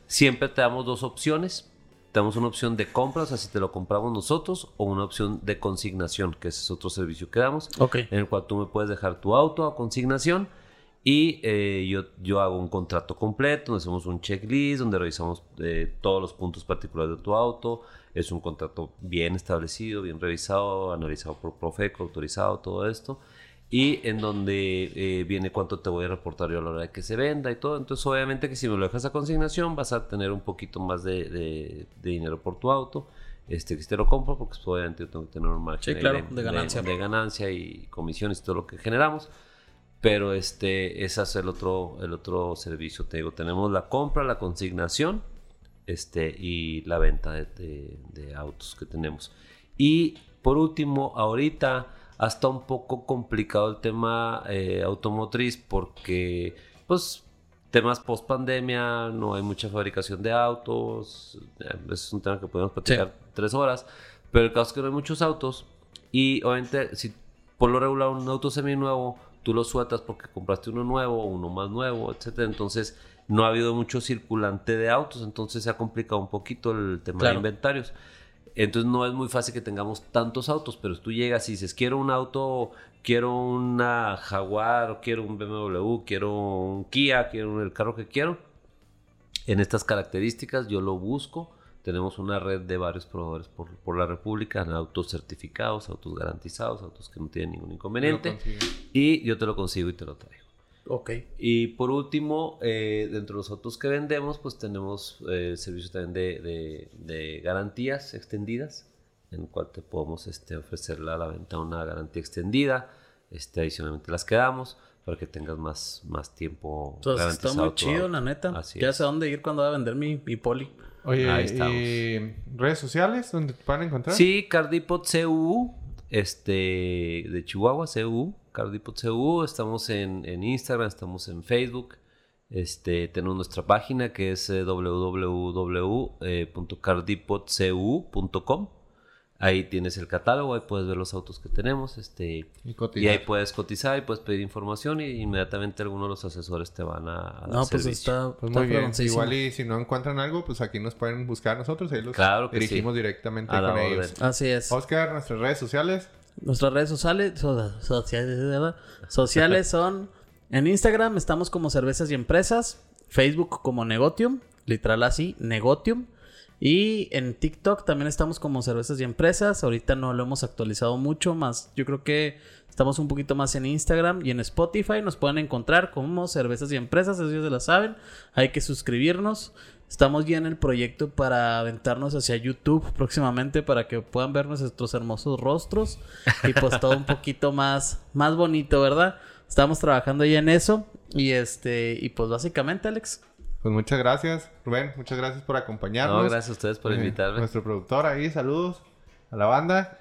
Siempre te damos dos opciones. Te damos una opción de compra, o sea, si te lo compramos nosotros, o una opción de consignación, que ese es otro servicio que damos, Ok. en el cual tú me puedes dejar tu auto a consignación y eh, yo, yo hago un contrato completo, donde hacemos un checklist, donde revisamos eh, todos los puntos particulares de tu auto. Es un contrato bien establecido, bien revisado, analizado por Profeco, autorizado, todo esto. Y en donde eh, viene cuánto te voy a reportar yo a la hora de que se venda y todo. Entonces, obviamente que si me lo dejas a consignación, vas a tener un poquito más de, de- de dinero por tu auto. Este, que si te lo compro, porque pues, obviamente yo tengo que tener un margen Sí, claro, de ganancia. de ganancia y comisiones y todo lo que generamos. Pero este, ese es el otro, el otro servicio. Te digo, tenemos la compra, la consignación este, y la venta de, de- de autos que tenemos. Y por último, ahorita hasta un poco complicado el tema eh, automotriz porque, pues, temas post pandemia, no hay mucha fabricación de autos. eh, Es un tema que podemos platicar tres horas. Pero el caso es que no hay muchos autos. Y obviamente, si por lo regular un auto seminuevo, tú lo sueltas porque compraste uno nuevo, uno más nuevo, etcétera. Entonces, no ha habido mucho circulante de autos. Entonces, se ha complicado un poquito el tema Claro. de inventarios. Entonces no es muy fácil que tengamos tantos autos, pero tú llegas y dices, quiero un auto, quiero una Jaguar, quiero un BMW, quiero un Kia, quiero el carro que quiero. En estas características yo lo busco. Tenemos una red de varios proveedores por, por la República, en autos certificados, autos garantizados, autos que no tienen ningún inconveniente. Y yo te lo consigo y te lo traigo. Ok. Y por último, eh, dentro de los autos que vendemos, pues tenemos eh, el servicio también de, de- de garantías extendidas, en el cual te podemos este, ofrecerle a la venta una garantía extendida. Este, adicionalmente las quedamos para que tengas más, más tiempo Entonces está muy chido, la neta. Así ya es. sé dónde ir cuando va a vender mi, mi poli. Oye, Ahí estamos. ¿y redes sociales donde te pueden encontrar? Sí, Cardipot CU, este, de Chihuahua, CU, Cardipot CU, estamos en, en Instagram, estamos en Facebook, este, tenemos nuestra página que es eh, www.cardipotcu.com. Ahí tienes el catálogo, ahí puedes ver los autos que tenemos, este, Y ahí puedes cotizar y puedes pedir información y inmediatamente algunos de los asesores te van a, a dar No, pues servicio. está, Pues está muy bien. Igual y si no encuentran algo, pues aquí nos pueden buscar nosotros. Ahí los Claro que dirigimos sí. directamente A con orden. ellos. Así es. Oscar, nuestras redes sociales. Nuestras redes sociales, so- sociales, ¿verdad? sociales son en Instagram estamos como cervezas y empresas, Facebook como Negotium, literal así, Negotium. Y en TikTok también estamos como cervezas y empresas. Ahorita no lo hemos actualizado mucho más. Yo creo que estamos un poquito más en Instagram y en Spotify. Nos pueden encontrar como cervezas y empresas. Eso ya se la saben. Hay que suscribirnos. Estamos ya en el proyecto para aventarnos hacia YouTube próximamente para que puedan ver nuestros hermosos rostros y pues todo un *laughs* poquito más, más bonito, ¿verdad? Estamos trabajando ya en eso y este y pues básicamente Alex. Pues muchas gracias, Rubén. Muchas gracias por acompañarnos. No, gracias a ustedes por Eh, invitarme. Nuestro productor ahí, saludos a la banda.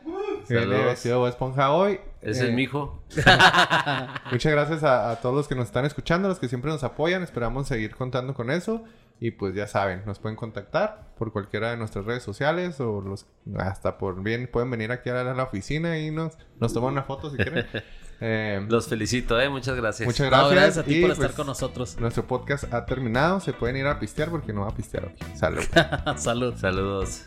Saludos. vestido Bob esponja hoy. Ese Eh, es mi hijo. *laughs* Muchas gracias a, a todos los que nos están escuchando, los que siempre nos apoyan. Esperamos seguir contando con eso. Y pues ya saben, nos pueden contactar por cualquiera de nuestras redes sociales o los hasta por bien pueden venir aquí a la, la oficina y nos, nos toman una foto si quieren. *laughs* Eh, Los felicito, eh. Muchas gracias. muchas No, gracias. a ti y, por estar pues, con nosotros. Nuestro podcast ha terminado. Se pueden ir a pistear porque no va a pistear hoy. Salud. *laughs* Salud. Saludos.